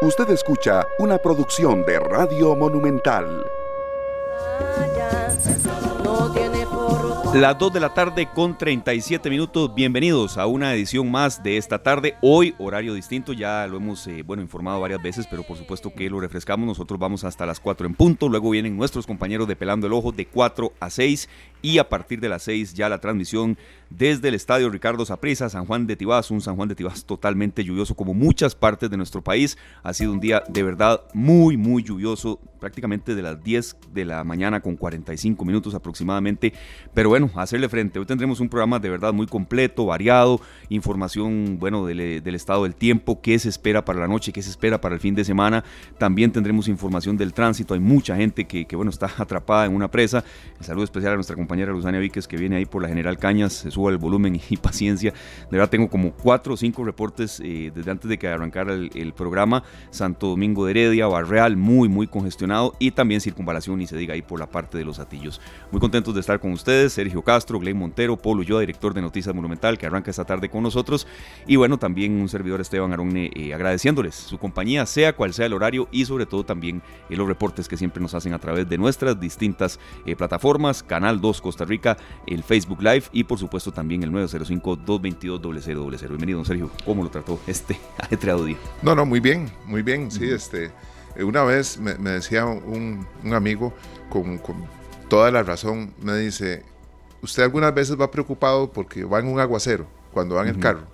Usted escucha una producción de Radio Monumental. Las 2 de la tarde con 37 minutos. Bienvenidos a una edición más de esta tarde. Hoy, horario distinto, ya lo hemos eh, bueno, informado varias veces, pero por supuesto que lo refrescamos. Nosotros vamos hasta las 4 en punto. Luego vienen nuestros compañeros de Pelando el Ojo de 4 a 6 y a partir de las 6 ya la transmisión desde el estadio Ricardo Saprissa, San Juan de Tibás, un San Juan de Tibás totalmente lluvioso como muchas partes de nuestro país. Ha sido un día de verdad muy, muy lluvioso, prácticamente de las 10 de la mañana con 45 minutos aproximadamente. Pero bueno, hacerle frente. Hoy tendremos un programa de verdad muy completo, variado, información, bueno, del, del estado del tiempo, qué se espera para la noche, qué se espera para el fin de semana. También tendremos información del tránsito. Hay mucha gente que, bueno, está atrapada en una presa. Un saludo especial a nuestra compañera Luzania Víquez que viene ahí por la General Cañas suba el volumen y paciencia. De verdad tengo como cuatro o cinco reportes eh, desde antes de que arrancara el, programa. Santo Domingo de Heredia, Barreal, muy, muy congestionado y también circunvalación y se diga ahí por la parte de los atillos. Muy contentos de estar con ustedes. Sergio Castro, Glenn Montero, Polo Yo, director de Noticias Monumental, que arranca esta tarde con nosotros. Y bueno, también un servidor Esteban Arone eh, agradeciéndoles su compañía, sea cual sea el horario y sobre todo también eh, los reportes que siempre nos hacen a través de nuestras distintas plataformas, Canal 2 Costa Rica, el Facebook Live y por supuesto también el 905-222-0000. Bienvenido, don Sergio. ¿Cómo lo trató este ajetreado día? No, no, muy bien, muy bien. Sí, este, eh, una vez me, decía un, amigo con, toda la razón, me dice, ¿usted algunas veces va preocupado porque va en un aguacero cuando va en el carro?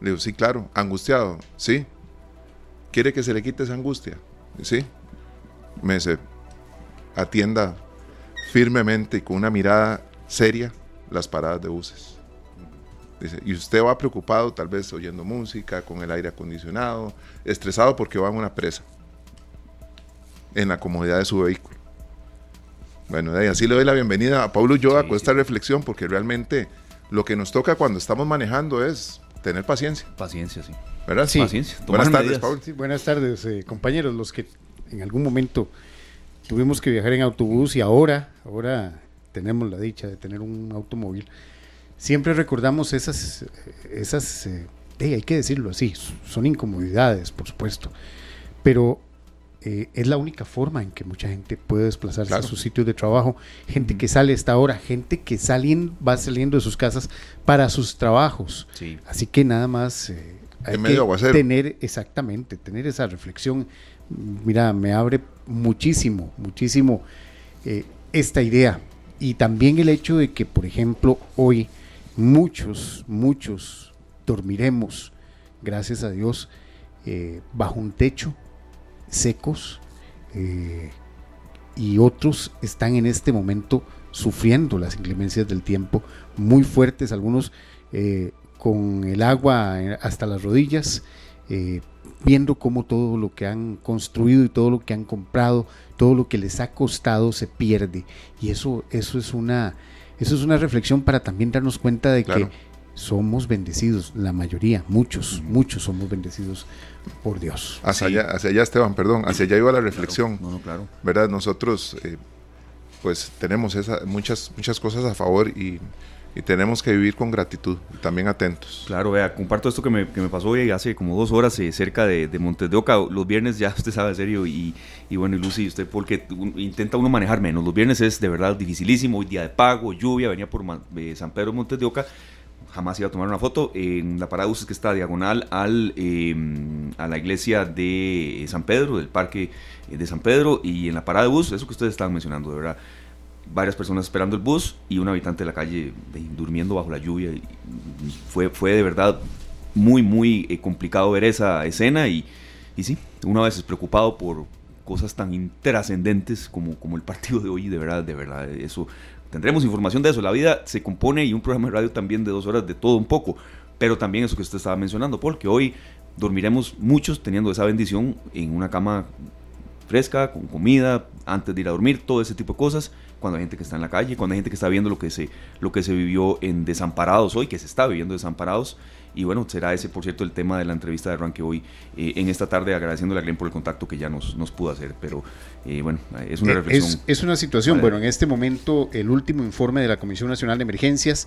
Le digo, sí, claro, angustiado, sí. ¿Quiere que se le quite esa angustia? Sí. Me dice, atienda firmemente y con una mirada seria las paradas de buses. Dice, y usted va preocupado, tal vez oyendo música, con el aire acondicionado, estresado porque va en una presa, en la comodidad de su vehículo. Bueno, así le doy la bienvenida a Pablo Yoa con esta reflexión, porque realmente lo que nos toca cuando estamos manejando es tener paciencia. Paciencia, sí. ¿Verdad? Sí. Paciencia. Buenas tardes, Pablo. buenas tardes, eh, compañeros, los que en algún momento tuvimos que viajar en autobús y ahora, ahora tenemos la dicha de tener un automóvil, siempre recordamos esas, esas eh, hay que decirlo así, son incomodidades, por supuesto, pero eh, es la única forma en que mucha gente puede desplazarse a sus sitios de trabajo, gente que sale esta hora, gente que salen, va saliendo de sus casas para sus trabajos. Así que nada más eh, hay que tener exactamente, tener esa reflexión. Mira, me abre muchísimo, muchísimo esta idea y también el hecho de que, por ejemplo, hoy muchos, muchos dormiremos, gracias a Dios, eh, bajo un techo, secos, eh, y otros están en este momento sufriendo las inclemencias del tiempo muy fuertes, algunos eh, con el agua hasta las rodillas, viendo cómo todo lo que han construido y todo lo que han comprado, todo lo que les ha costado se pierde. Y eso, eso, es, una, eso es una reflexión para también darnos cuenta de que somos bendecidos, la mayoría, muchos, muchos somos bendecidos por Dios. Hacia, allá, hacia allá, Esteban, perdón, hacia allá iba la reflexión. no, claro. ¿Verdad? Nosotros, eh, pues, tenemos esa, muchas, muchas cosas a favor y y tenemos que vivir con gratitud y también atentos. Claro, vea, comparto esto que me, que me pasó hoy hace como dos horas eh, cerca de, de, Montes de Oca. Los viernes ya usted sabe, serio, y, y bueno, y Lucy, usted porque intenta uno manejar menos. Los viernes es de verdad dificilísimo, hoy día de pago, lluvia, venía por eh, San Pedro Montes de Oca. Jamás iba a tomar una foto en la parada de buses que está diagonal al, em, a la iglesia de San Pedro, del parque de San Pedro, y en la parada de bus, eso que ustedes estaban mencionando, de verdad varias personas esperando el bus y un habitante de la calle durmiendo bajo la lluvia. Y fue, fue de verdad muy, muy eh, complicado ver esa escena y, y sí, una vez preocupado por cosas tan intrascendentes como, como el partido de hoy, de verdad, de verdad, eso, tendremos información de eso. La vida se compone y un programa de radio también de dos horas de todo un poco, pero también eso que usted estaba mencionando, porque hoy dormiremos muchos teniendo esa bendición en una cama fresca, con comida, antes de ir a dormir, todo ese tipo de cosas cuando hay gente que está en la calle, cuando hay gente que está viendo lo que se, lo que se vivió en Desamparados hoy, que se está viviendo Desamparados. Y bueno, será ese, por cierto, el tema de la entrevista de arranque hoy eh, en esta tarde, agradeciéndole a Glenn por el contacto que ya nos, nos pudo hacer. Pero eh, bueno, es una reflexión. Es, una situación, bueno, en este momento el último informe de la Comisión Nacional de Emergencias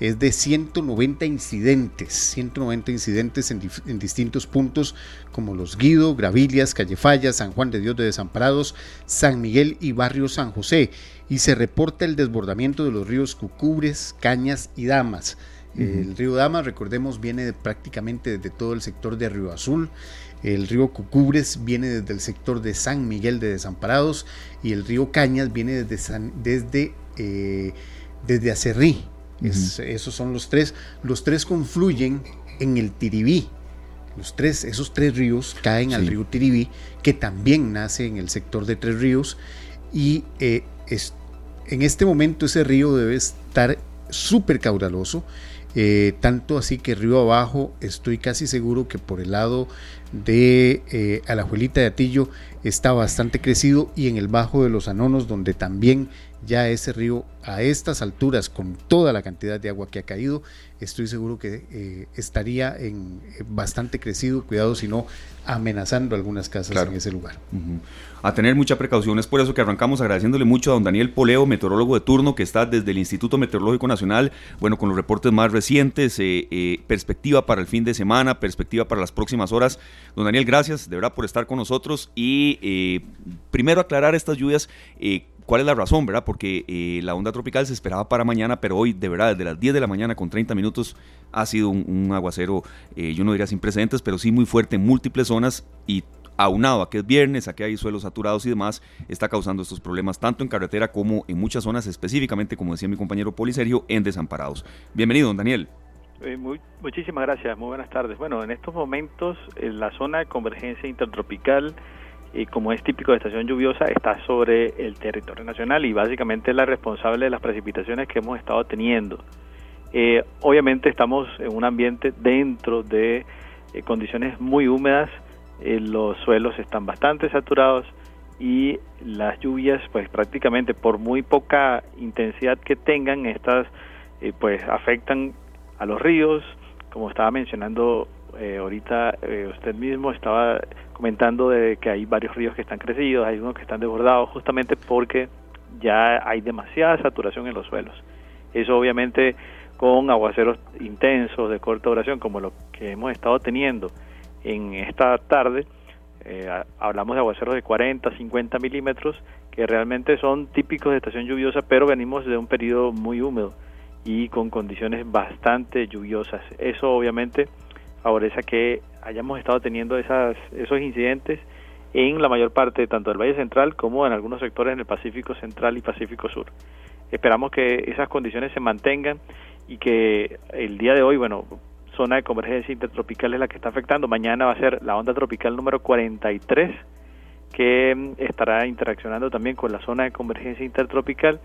es de 190 incidentes, 190 incidentes en, en, distintos puntos como Los Guido, Gravilias, Callefalla, San Juan de Dios de Desamparados, San Miguel y Barrio San José. Y se reporta el desbordamiento de los ríos Cucubres, Cañas y Damas. El río Damas, recordemos, viene prácticamente desde todo el sector de Río Azul. El río Cucubres viene desde el sector de San Miguel de Desamparados y el río Cañas viene desde, desde, eh, desde Acerrí. Esos son los tres. Los tres confluyen en el Tiribí. Los tres, esos tres ríos caen al río Tiribí, que también nace en el sector de Tres Ríos. Y eh, en este momento ese río debe estar súper caudaloso eh, tanto así que río abajo estoy casi seguro que por el lado de eh, Alajuelita de Atillo está bastante crecido y en el bajo de los Anonos donde también ya ese río a estas alturas con toda la cantidad de agua que ha caído estoy seguro que eh, estaría en bastante crecido. Cuidado si no amenazando algunas casas en ese lugar. A tener mucha precaución. Es por eso que arrancamos agradeciéndole mucho a don Daniel Poleo, meteorólogo de turno, que está desde el Instituto Meteorológico Nacional, bueno, con los reportes más recientes, eh, eh, perspectiva para el fin de semana, perspectiva para las próximas horas. Don Daniel, gracias de verdad por estar con nosotros y eh, primero aclarar estas lluvias. ¿Cuál es la razón, verdad? Porque la onda tropical se esperaba para mañana, pero hoy, de verdad, desde las 10 de la mañana con 30 minutos, ha sido un, aguacero, yo no diría sin precedentes, pero sí muy fuerte en múltiples zonas y aunado a que es viernes, a que hay suelos saturados y demás, está causando estos problemas tanto en carretera como en muchas zonas, específicamente, como decía mi compañero Poli Sergio, en desamparados. Bienvenido, don Daniel. Eh, muchísimas gracias, muy buenas tardes. Bueno, en estos momentos en la zona de convergencia intertropical, y como es típico de estación lluviosa, está sobre el territorio nacional y básicamente es la responsable de las precipitaciones que hemos estado teniendo. Eh, obviamente estamos en un ambiente dentro de eh, condiciones muy húmedas, eh, los suelos están bastante saturados y las lluvias pues prácticamente por muy poca intensidad que tengan estas pues afectan a los ríos como estaba mencionando eh, ahorita usted mismo estaba comentando de que hay varios ríos que están crecidos hay unos que están desbordados justamente porque ya hay demasiada saturación en los suelos eso obviamente con aguaceros intensos de corta duración como lo que hemos estado teniendo en esta tarde. Eh, hablamos de aguaceros de 40, 50 milímetros, que realmente son típicos de estación lluviosa, pero venimos de un periodo muy húmedo y con condiciones bastante lluviosas. Eso obviamente favorece que hayamos estado teniendo esas, esos incidentes en la mayor parte tanto del Valle Central como en algunos sectores en el Pacífico Central y Pacífico Sur. Esperamos que esas condiciones se mantengan y que el día de hoy, bueno, zona de convergencia intertropical es la que está afectando. Mañana va a ser la onda tropical número 43 que mm, estará interaccionando también con la zona de convergencia intertropical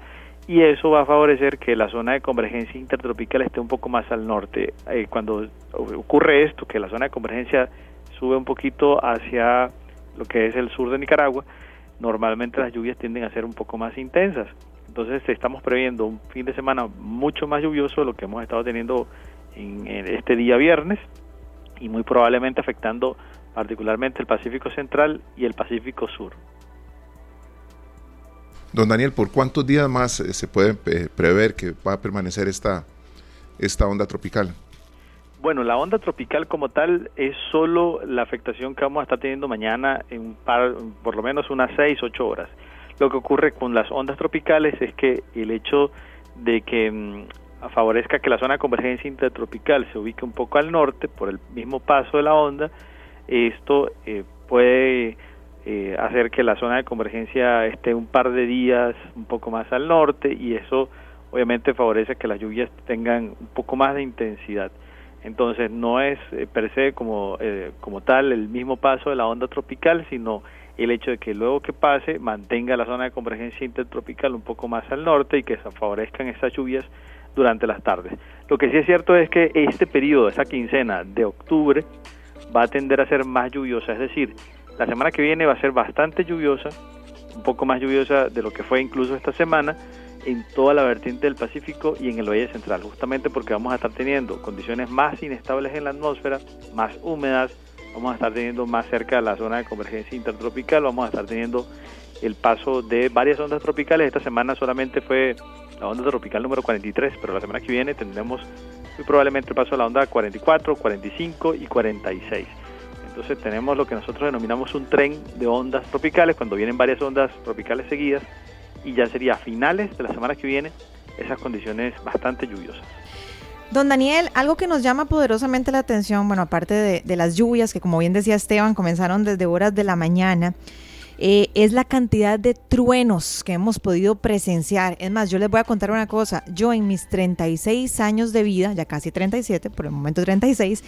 y eso va a favorecer que la zona de convergencia intertropical esté un poco más al norte. Eh, cuando ocurre esto, que la zona de convergencia sube un poquito hacia lo que es el sur de Nicaragua, normalmente las lluvias tienden a ser un poco más intensas. Entonces estamos previendo un fin de semana mucho más lluvioso de lo que hemos estado teniendo en, este día viernes y muy probablemente afectando particularmente el Pacífico Central y el Pacífico Sur. Don Daniel, ¿por cuántos días más eh, se puede eh, prever que va a permanecer esta, esta onda tropical? Bueno, la onda tropical como tal es solo la afectación que vamos a estar teniendo mañana en por lo menos unas 6, 8 horas. Lo que ocurre con las ondas tropicales es que el hecho de que mm, favorezca que la zona de convergencia intertropical se ubique un poco al norte por el mismo paso de la onda, esto eh, puede eh, hacer que la zona de convergencia esté un par de días un poco más al norte y eso obviamente favorece que las lluvias tengan un poco más de intensidad. Entonces no es eh, per se como, como tal el mismo paso de la onda tropical, sino el hecho de que luego que pase mantenga la zona de convergencia intertropical un poco más al norte y que se favorezcan esas lluvias durante las tardes. Lo que sí es cierto es que este periodo, esa quincena de octubre, va a tender a ser más lluviosa, es decir, la semana que viene va a ser bastante lluviosa, un poco más lluviosa de lo que fue incluso esta semana, en toda la vertiente del Pacífico y en el Valle Central, justamente porque vamos a estar teniendo condiciones más inestables en la atmósfera, más húmedas, vamos a estar teniendo más cerca de la zona de convergencia intertropical, vamos a estar teniendo el paso de varias ondas tropicales. Esta semana solamente fue la onda tropical número 43, pero la semana que viene tendremos muy probablemente el paso de la onda 44, 45 y 46. Entonces tenemos lo que nosotros denominamos un tren de ondas tropicales, cuando vienen varias ondas tropicales seguidas, y ya sería a finales de la semana que viene esas condiciones bastante lluviosas. Don Daniel, algo que nos llama poderosamente la atención, bueno, aparte de, las lluvias que como bien decía Esteban, comenzaron desde horas de la mañana, eh, es la cantidad de truenos que hemos podido presenciar. Es más, yo les voy a contar una cosa, yo en mis 36 años de vida, ya casi 37, por el momento 36,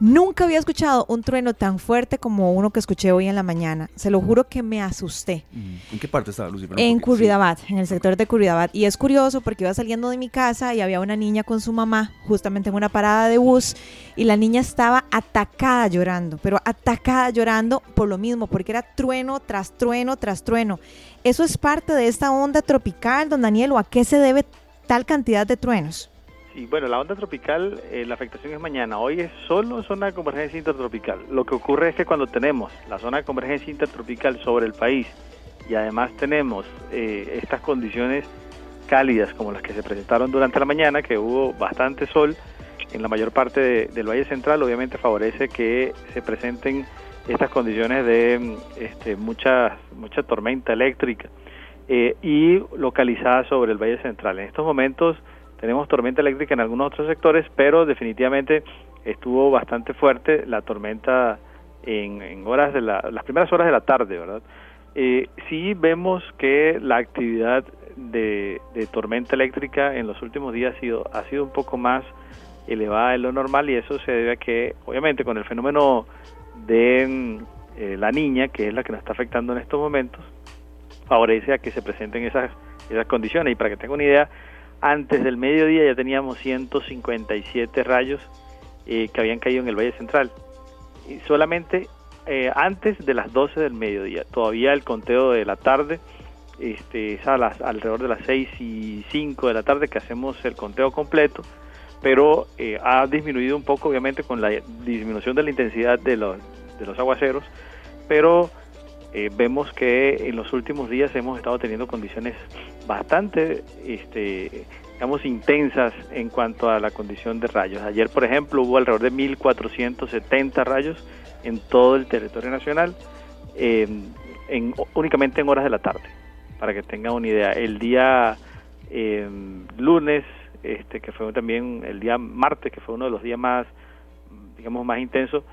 Nunca había escuchado un trueno tan fuerte como uno que escuché hoy en la mañana. Se lo juro que me asusté. ¿En qué parte estaba Lucy? en Curridabat, en el sector de Curridabat. Y es curioso porque iba saliendo de mi casa y había una niña con su mamá justamente en una parada de bus y la niña estaba atacada llorando, pero atacada llorando por lo mismo, porque era trueno tras trueno tras trueno. ¿Eso es parte de esta onda tropical, don Daniel, o a qué se debe tal cantidad de truenos? Sí, bueno, la onda tropical, eh, la afectación es mañana. Hoy es solo zona de convergencia intertropical. Lo que ocurre es que cuando tenemos la zona de convergencia intertropical sobre el país y además tenemos eh, estas condiciones cálidas como las que se presentaron durante la mañana, que hubo bastante sol en la mayor parte del Valle Central, obviamente favorece que se presenten estas condiciones de este, mucha, mucha tormenta eléctrica eh, y localizada sobre el Valle Central. En estos momentos tenemos tormenta eléctrica en algunos otros sectores, pero definitivamente estuvo bastante fuerte la tormenta en, horas de las primeras horas de la tarde, ¿verdad? Eh, sí vemos que la actividad de, tormenta eléctrica en los últimos días ha sido, ha sido un poco más elevada de lo normal y eso se debe a que, obviamente, con el fenómeno de eh, la niña, que es la que nos está afectando en estos momentos, favorece a que se presenten esas, esas condiciones. Y para que tenga una idea, antes del mediodía ya teníamos 157 rayos eh, que habían caído en el Valle Central. Y solamente eh, antes de las 12 del mediodía. Todavía el conteo de la tarde este, es a las, alrededor de las 6 y 5 de la tarde que hacemos el conteo completo, pero eh, ha disminuido un poco obviamente con la disminución de la intensidad de los, de los aguaceros, pero eh, vemos que en los últimos días hemos estado teniendo condiciones bastante, este, digamos, intensas en cuanto a la condición de rayos. Ayer, por ejemplo, hubo alrededor de 1.470 rayos en todo el territorio nacional, eh, en, únicamente en horas de la tarde, para que tengan una idea. El día eh, lunes, este, que fue también el día martes, que fue uno de los días más, digamos, más intensos,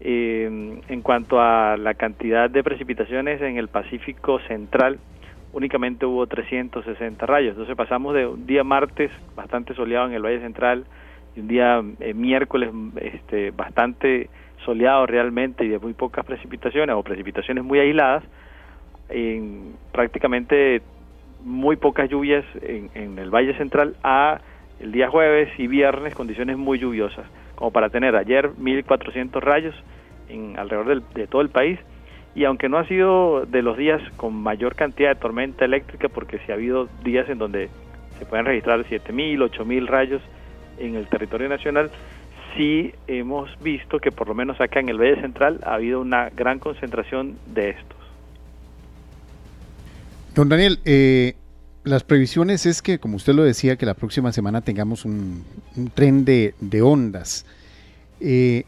eh, en cuanto a la cantidad de precipitaciones en el Pacífico Central, únicamente hubo 360 rayos. Entonces pasamos de un día martes bastante soleado en el Valle Central y un día eh, miércoles este, bastante soleado realmente y de muy pocas precipitaciones o precipitaciones muy aisladas, en prácticamente muy pocas lluvias en, en el Valle Central a el día jueves y viernes condiciones muy lluviosas como para tener ayer 1.400 rayos en alrededor de todo el país y aunque no ha sido de los días con mayor cantidad de tormenta eléctrica porque sí ha habido días en donde se pueden registrar 7.000, 8.000 rayos en el territorio nacional, sí hemos visto que por lo menos acá en el Valle Central ha habido una gran concentración de estos. Don Daniel, eh, las previsiones es que, como usted lo decía, que la próxima semana tengamos un, tren de, ondas. Eh,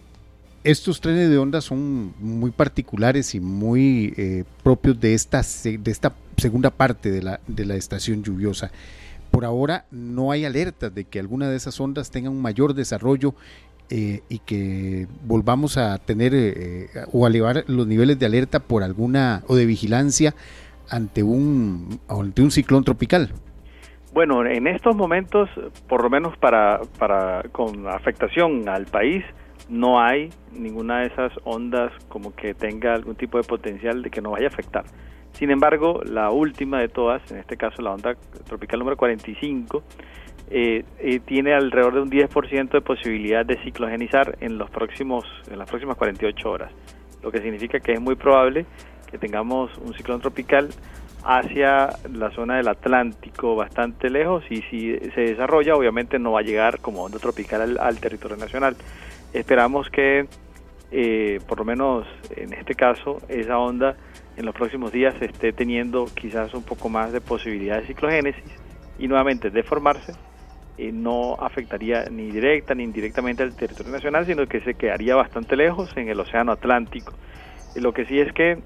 estos trenes de ondas son muy particulares y muy eh, propios de esta, de esta segunda parte de la, estación lluviosa. Por ahora no hay alertas de que alguna de esas ondas tenga un mayor desarrollo eh, y que volvamos a tener o a elevar los niveles de alerta por alguna o de vigilancia ante un, ante un ciclón tropical? Bueno, en estos momentos, por lo menos para, para con afectación al país, no hay ninguna de esas ondas como que tenga algún tipo de potencial de que no vaya a afectar. Sin embargo, la última de todas, en este caso la onda tropical número 45, eh, eh, tiene alrededor de un 10% de posibilidad de ciclogenizar en los próximos en las próximas 48 horas, lo que significa que es muy probable que tengamos un ciclón tropical hacia la zona del Atlántico bastante lejos y si se desarrolla obviamente no va a llegar como onda tropical al, territorio nacional. Esperamos que eh, por lo menos en este caso esa onda en los próximos días esté teniendo quizás un poco más de posibilidad de ciclogénesis y nuevamente de formarse eh, no afectaría ni directa ni indirectamente al territorio nacional, sino que se quedaría bastante lejos en el Océano Atlántico. lo que sí es que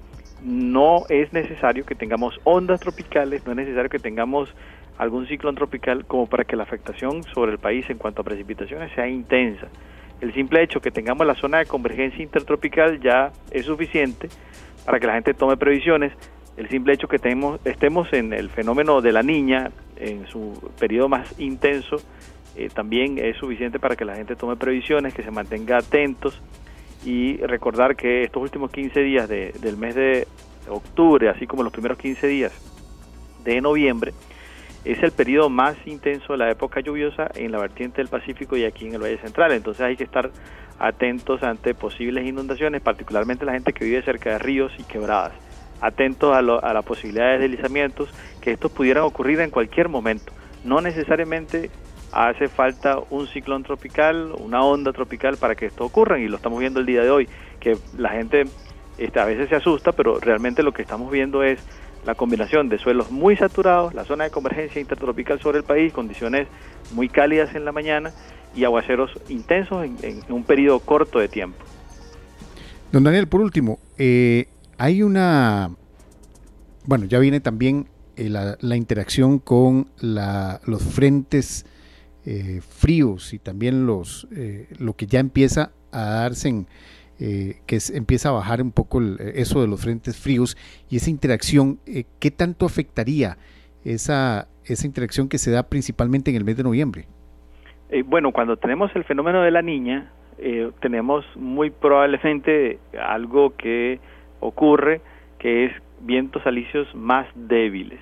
no es necesario que tengamos ondas tropicales, no es necesario que tengamos algún ciclón tropical como para que la afectación sobre el país en cuanto a precipitaciones sea intensa. El simple hecho que tengamos la zona de convergencia intertropical ya es suficiente para que la gente tome previsiones. El simple hecho que tenemos, estemos en el fenómeno de la niña en su periodo más intenso eh, también es suficiente para que la gente tome previsiones, que se mantenga atentos y recordar que estos últimos 15 días del mes de octubre, así como los primeros 15 días de noviembre, es el periodo más intenso de la época lluviosa en la vertiente del Pacífico y aquí en el Valle Central. Entonces hay que estar atentos ante posibles inundaciones, particularmente la gente que vive cerca de ríos y quebradas. Atentos a, a la posibilidad de deslizamientos, que estos pudieran ocurrir en cualquier momento. No necesariamente hace falta un ciclón tropical, una onda tropical para que esto ocurra y lo estamos viendo el día de hoy, que la gente este, a veces se asusta, pero realmente lo que estamos viendo es la combinación de suelos muy saturados, la zona de convergencia intertropical sobre el país, condiciones muy cálidas en la mañana y aguaceros intensos en, un periodo corto de tiempo. Don Daniel, por último, eh, hay una, bueno, ya viene también eh, la, interacción con los frentes eh, fríos y también los eh, lo que ya empieza a darse en, eh, que empieza a bajar un poco eso de los frentes fríos y esa interacción, ¿qué tanto afectaría esa, esa interacción que se da principalmente en el mes de noviembre? bueno, cuando tenemos el fenómeno de la niña, tenemos muy probablemente algo que ocurre, que es vientos alisios más débiles.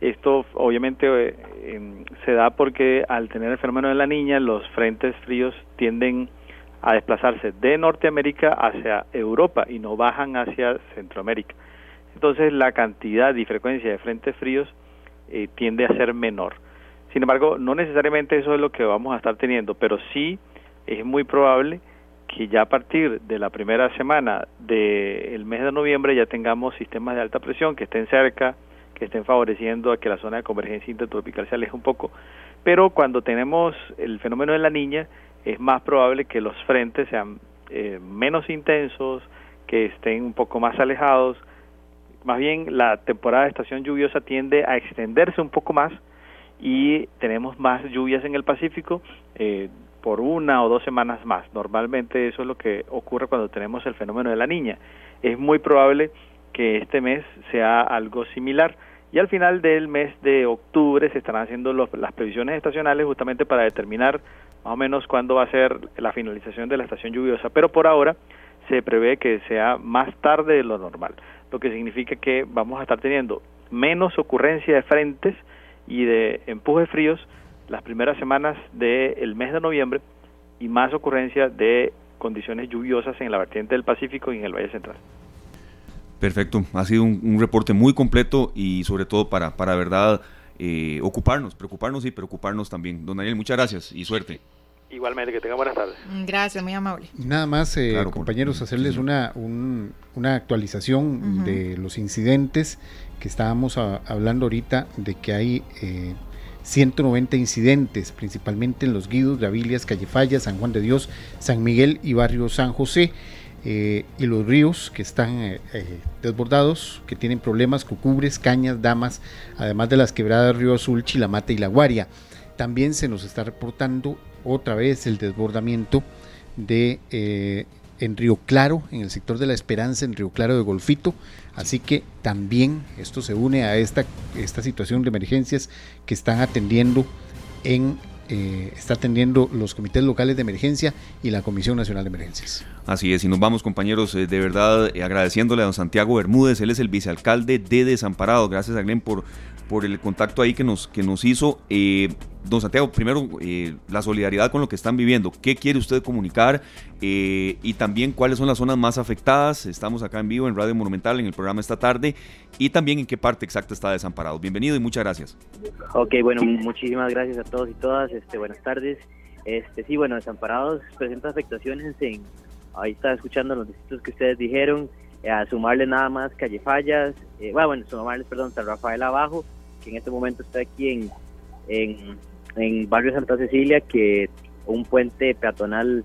Esto obviamente eh, em, se da porque al tener el fenómeno de la niña, los frentes fríos tienden a desplazarse de Norteamérica hacia Europa y no bajan hacia Centroamérica. Entonces la cantidad y frecuencia de frentes fríos eh, tiende a ser menor. Sin embargo, no necesariamente eso es lo que vamos a estar teniendo, pero sí es muy probable que ya a partir de la primera semana del mes de noviembre ya tengamos sistemas de alta presión que estén cerca que estén favoreciendo a que la zona de convergencia intertropical se aleje un poco. Pero cuando tenemos el fenómeno de la niña, es más probable que los frentes sean eh, menos intensos, que estén un poco más alejados. Más bien, la temporada de estación lluviosa tiende a extenderse un poco más y tenemos más lluvias en el Pacífico eh, por una o dos semanas más. Normalmente eso es lo que ocurre cuando tenemos el fenómeno de la niña. Es muy probable que este mes sea algo similar. Y al final del mes de octubre se estarán haciendo las previsiones estacionales justamente para determinar más o menos cuándo va a ser la finalización de la estación lluviosa. Pero por ahora se prevé que sea más tarde de lo normal, lo que significa que vamos a estar teniendo menos ocurrencia de frentes y de empujes fríos las primeras semanas del mes de noviembre y más ocurrencia de condiciones lluviosas en la vertiente del Pacífico y en el Valle Central. Perfecto, ha sido un, reporte muy completo y sobre todo para, para verdad, eh, ocuparnos, preocuparnos y preocuparnos también. Don Daniel, muchas gracias y suerte. Igualmente, que tenga buenas tardes. Mm, gracias, muy amable. Nada más, eh, compañeros, hacerles una, una actualización de los incidentes que estábamos hablando ahorita, de que hay 190 eh, incidentes, principalmente en los Guidos, Gavillas, Callefalla, San Juan de Dios, San Miguel y Barrio San José. Eh, y los ríos que están eh, eh, desbordados, que tienen problemas, cucubres, cañas, damas, además de las quebradas Río Azul, Chilamate y La Guaria. También se nos está reportando otra vez el desbordamiento de en Río Claro, en el sector de La Esperanza, en Río Claro de Golfito. Así que también esto se une a esta, esta situación de emergencias que están atendiendo en eh, está atendiendo los comités locales de emergencia y la Comisión Nacional de Emergencias. Así es, y nos vamos compañeros, eh, de verdad eh, agradeciéndole a don Santiago Bermúdez, él es el vicealcalde de Desamparado, gracias a Glenn por, por el contacto ahí que nos, que nos hizo. don Santiago, primero eh, la solidaridad con lo que están viviendo. ¿Qué quiere usted comunicar? Eh, y también cuáles son las zonas más afectadas. Estamos acá en vivo en Radio Monumental en el programa esta tarde. Y también en qué parte exacta está desamparado. Bienvenido y muchas gracias. Ok, bueno, muchísimas gracias a todos y todas. Este, buenas tardes. Este, sí, bueno, Desamparados presenta afectaciones en, ahí está escuchando los distritos que ustedes dijeron, eh, a sumarle nada más Calle Fallas, eh, bueno, sumarles, perdón, San Rafael abajo, que en este momento está aquí en, en, en Barrio Santa Cecilia, que un puente peatonal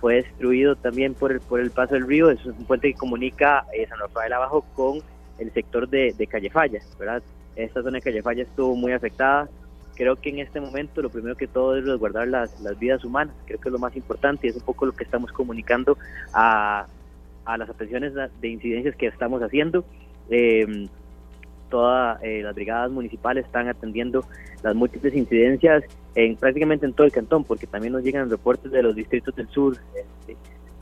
fue destruido también por el, por el paso del río, es un puente que comunica eh, San Rafael abajo con el sector de, de Calle Fallas, ¿verdad? Esta zona de Calle Fallas estuvo muy afectada, creo que en este momento lo primero que todo es resguardar las, las vidas humanas, creo que es lo más importante y es un poco lo que estamos comunicando a, a las atenciones de incidencias que estamos haciendo. Eh, todas eh, las brigadas municipales están atendiendo las múltiples incidencias en prácticamente en todo el cantón, porque también nos llegan reportes de los distritos del sur, este,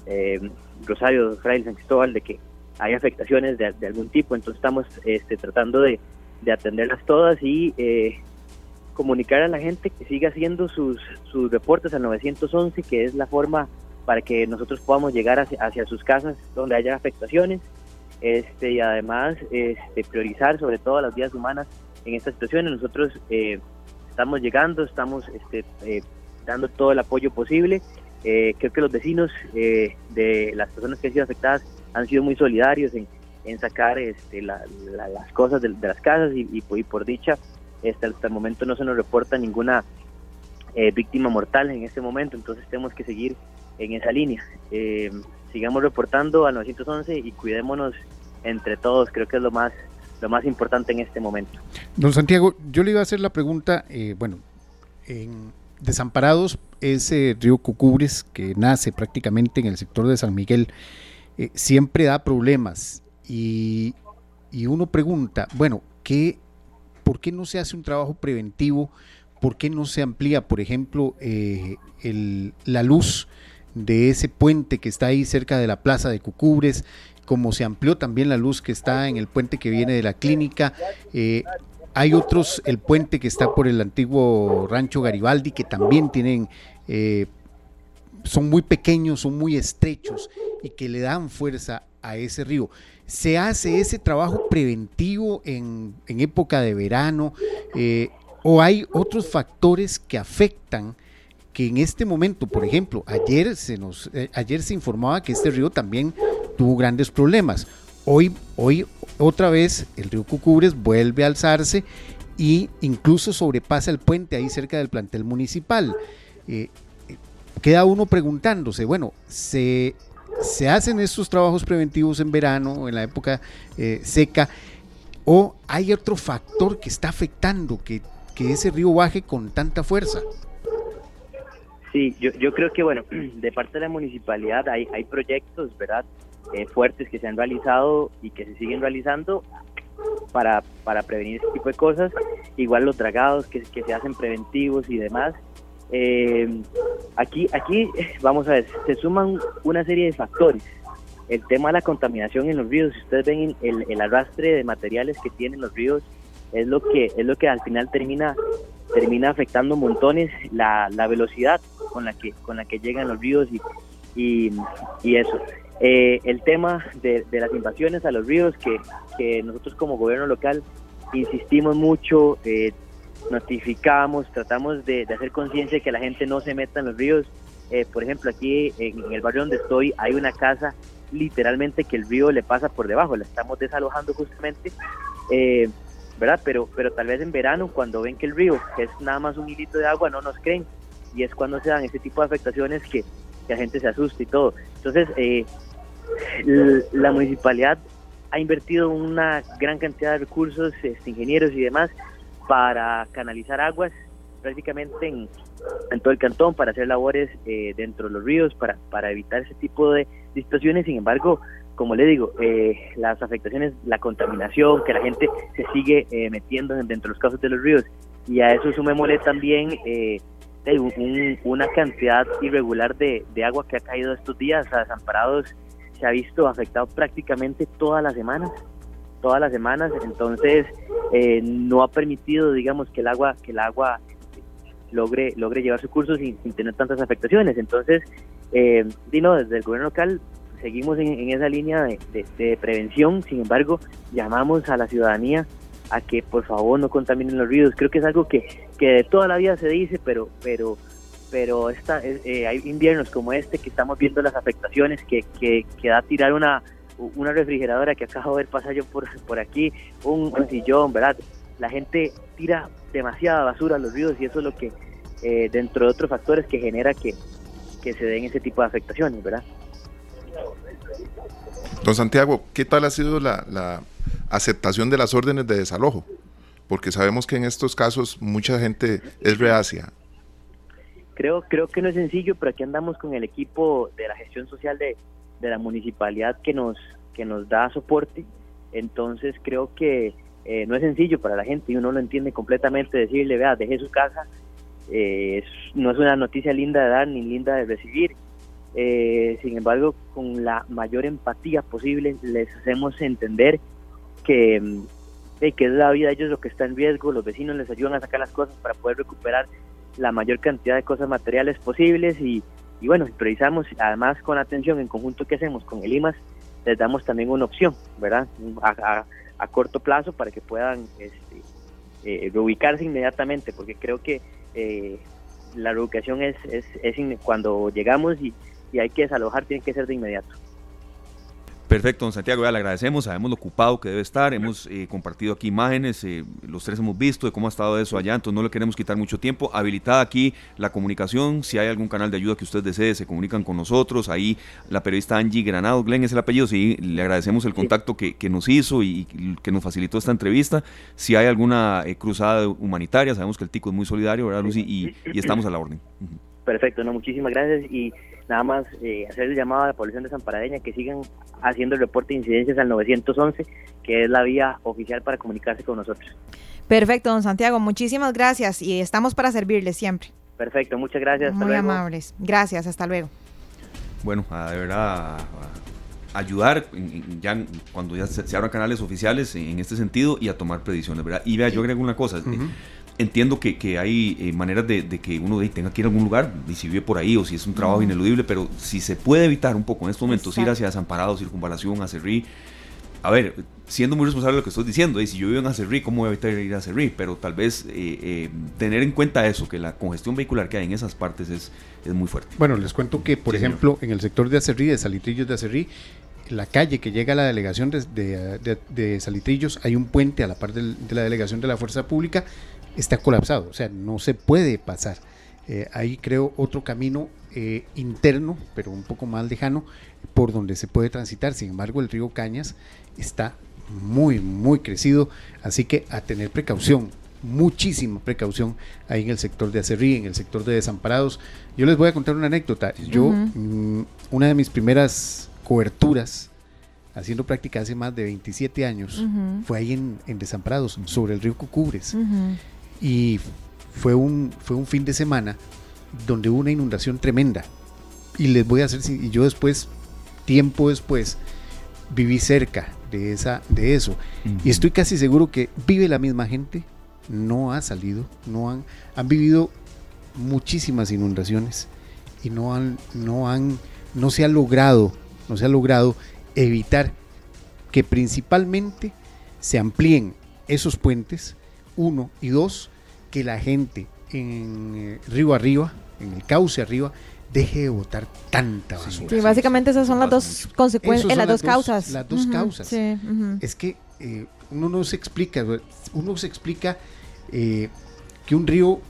eh, Rosario, Fraile, San Cristóbal, de que hay afectaciones de, algún tipo, entonces estamos este, tratando de, de atenderlas todas y eh, comunicar a la gente que siga haciendo sus, sus reportes al 911, que es la forma para que nosotros podamos llegar hacia, sus casas donde haya afectaciones este, y además este, priorizar sobre todo las vidas humanas en estas situaciones. Nosotros eh, estamos llegando, estamos este, eh, dando todo el apoyo posible. Eh, creo que los vecinos de las personas que han sido afectadas han sido muy solidarios en, en sacar este, las cosas de, las casas y, y, por dicha este, hasta el momento no se nos reporta ninguna víctima mortal en este momento, entonces tenemos que seguir en esa línea. Eh, sigamos reportando al 911 y cuidémonos entre todos, creo que es lo más lo más importante en este momento. Don Santiago, yo le iba a hacer la pregunta, eh, bueno, en Desamparados, ese río Cucubres que nace prácticamente en el sector de San Miguel, eh, siempre da problemas y, y, uno pregunta, bueno, ¿qué, ¿por qué no se hace un trabajo preventivo? ¿Por qué no se amplía, por ejemplo, el, la luz? de ese puente que está ahí cerca de la plaza de Cucubres, como se amplió también la luz que está en el puente que viene de la clínica. Eh, hay otros, el puente que está por el antiguo rancho Garibaldi, que también tienen, eh, son muy pequeños, son muy estrechos y que le dan fuerza a ese río. Se hace ese trabajo preventivo en, época de verano eh, o hay otros factores que afectan que en este momento, por ejemplo, ayer se nos ayer se informaba que este río también tuvo grandes problemas. Hoy hoy otra vez el río Cucubres vuelve a alzarse y incluso sobrepasa el puente ahí cerca del plantel municipal. Eh, queda uno preguntándose, bueno, se, se hacen estos trabajos preventivos en verano, en la época eh, seca, o hay otro factor que está afectando que, que ese río baje con tanta fuerza. Sí, yo, yo creo que, bueno, de parte de la municipalidad hay, hay proyectos, ¿verdad? Eh, fuertes que se han realizado y que se siguen realizando para, para prevenir este tipo de cosas. Igual los dragados que, que se hacen preventivos y demás. Eh, aquí, aquí, vamos a ver, se suman una serie de factores. El tema de la contaminación en los ríos, si ustedes ven el, el arrastre de materiales que tienen los ríos, es lo que es lo que al final termina termina afectando montones la, la velocidad con la que con la que llegan los ríos y, y, eso. Eh, el tema de, de, las invasiones a los ríos que, que nosotros como gobierno local insistimos mucho, eh, notificamos, tratamos de, hacer conciencia de que la gente no se meta en los ríos. Eh, por ejemplo, aquí en, el barrio donde estoy hay una casa literalmente que el río le pasa por debajo, la estamos desalojando justamente. ¿verdad? Pero, pero tal vez en verano, cuando ven que el río es nada más un hilito de agua, no nos creen y es cuando se dan este tipo de afectaciones que, la gente se asusta y todo. Entonces, eh, la municipalidad ha invertido una gran cantidad de recursos, este, ingenieros y demás, para canalizar aguas prácticamente en, todo el cantón, para hacer labores eh, dentro de los ríos, para, para evitar ese tipo de, situaciones. Sin embargo, como le digo, eh, las afectaciones, la contaminación, que la gente se sigue metiendo dentro de los casos de los ríos, y a eso sumémosle también eh, una cantidad irregular de, agua que ha caído estos días a Desamparados se ha visto afectado prácticamente todas las semanas todas las semanas entonces eh, no ha permitido digamos que el agua que el agua logre, logre llevar su curso sin, tener tantas afectaciones. Entonces, eh, Dino, desde el gobierno local seguimos en, esa línea de, prevención, sin embargo, llamamos a la ciudadanía a que por favor no contaminen los ríos. Creo que es algo que, que de toda la vida se dice, pero, pero, pero esta, eh, hay inviernos como este que estamos viendo las afectaciones, que, que, que da tirar una, una refrigeradora que acabo de ver pasar yo por, por aquí, un, sillón, ¿verdad? La gente tira demasiada basura a los ríos y eso es lo que, eh, dentro de otros factores que genera que, que se den ese tipo de afectaciones, ¿verdad? Don Santiago, ¿qué tal ha sido la, aceptación de las órdenes de desalojo? Porque sabemos que en estos casos mucha gente es reacia. Creo, creo que no es sencillo, pero aquí andamos con el equipo de la gestión social de, la municipalidad que nos, que nos da soporte. Entonces creo que eh, no es sencillo para la gente y uno lo entiende completamente decirle, vea, deje su casa. Eh, no es una noticia linda de dar ni linda de recibir eh, sin embargo, con la mayor empatía posible les hacemos entender que, mm, que es la vida de ellos lo que está en riesgo, los vecinos les ayudan a sacar las cosas para poder recuperar la mayor cantidad de cosas materiales posibles y, y bueno, priorizamos además con atención en conjunto que hacemos con el IMAS, les damos también una opción, ¿verdad? A, a, corto plazo para que puedan este, eh, reubicarse inmediatamente, porque creo que eh, la reubicación es, es, es cuando llegamos y y hay que desalojar, tiene que ser de inmediato. Perfecto, don Santiago, ya le agradecemos, sabemos lo ocupado que debe estar, hemos eh, compartido aquí imágenes, eh, los tres hemos visto de cómo ha estado eso allá, entonces no le queremos quitar mucho tiempo. Habilitada aquí la comunicación, si hay algún canal de ayuda que usted desee, se comunican con nosotros, ahí la periodista Angie Granado, Glenn es el apellido, sí, le agradecemos el contacto que, nos hizo y, que nos facilitó esta entrevista. Si hay alguna eh, cruzada humanitaria, sabemos que el Tico es muy solidario, ¿verdad, Lucy? Y, y estamos a la orden. Perfecto, no, muchísimas gracias y nada más eh, hacer el llamado a la población de San Paradeña que sigan haciendo el reporte de incidencias al 911, que es la vía oficial para comunicarse con nosotros. Perfecto, don Santiago, muchísimas gracias y estamos para servirle siempre. Perfecto, muchas gracias. Muy amables. Gracias, hasta luego. Bueno, de verdad, ayudar ya cuando ya se, abran canales oficiales en, este sentido y a tomar predicciones, ¿verdad? Y vea, yo agrego una cosa entiendo que, que hay eh, maneras de, que uno tenga que ir a algún lugar, y si vive por ahí o si es un trabajo ineludible, pero si se puede evitar un poco en estos momentos ir hacia Desamparados, Circunvalación, Acerrí, a ver, siendo muy responsable de lo que estoy diciendo, y si yo vivo en Acerrí, ¿cómo voy a evitar ir a Acerrí? Pero tal vez eh, eh, tener en cuenta eso, que la congestión vehicular que hay en esas partes es, es muy fuerte. Bueno, les cuento que, por ejemplo, en el sector de Acerrí, de Salitrillos de Acerrí, la calle que llega a la delegación de, de, Salitrillos, hay un puente a la par de la delegación de la Fuerza Pública está colapsado, o sea, no se puede pasar. Eh, ahí creo otro camino eh, interno, pero un poco más lejano, por donde se puede transitar. Sin embargo, el río Cañas está muy, muy crecido, así que a tener precaución, muchísima precaución ahí en el sector de Acerrí, en el sector de Desamparados. Yo les voy a contar una anécdota. Yo, mm, una de mis primeras coberturas, haciendo práctica hace más de 27 años, fue ahí en, Desamparados, sobre el río Cucubres. Y fue un, fue un fin de semana donde hubo una inundación tremenda. Y les voy a hacer, y yo después, tiempo después, viví cerca de, esa, de eso. Y estoy casi seguro que vive la misma gente, no ha salido, no han, han vivido muchísimas inundaciones y no han, no han, no se ha logrado, no se ha logrado evitar que principalmente se amplíen esos puentes, uno y dos, que la gente en eh, río arriba, en el cauce arriba, deje de botar tanta basura. Sí, básicamente esas son las dos consecuencias, las, dos causas. Las dos causas. Es que eh, uno no se explica, uno se explica eh, que un río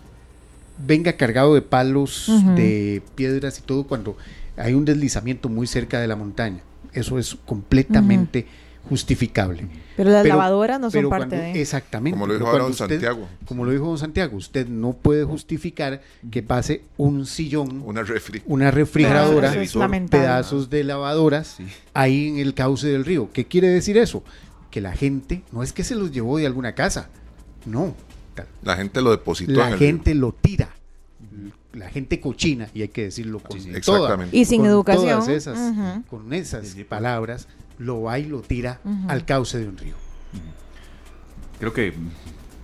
venga cargado de palos, de piedras y todo cuando hay un deslizamiento muy cerca de la montaña. Eso es completamente justificable. Pero las lavadoras no son parte de... Exactamente. Como lo dijo don Santiago. Como lo dijo don Santiago, usted no puede justificar que pase un sillón, una, refri una refrigeradora, pedazos, de lavadoras ahí en el cauce del río. ¿Qué quiere decir eso? Que la gente, no es que se los llevó de alguna casa, no. La gente lo depositó. La gente lo tira la gente cochina, y hay que decirlo con y sin educación. Todas esas, Con esas palabras, lo va y lo tira al cauce de un río. Creo que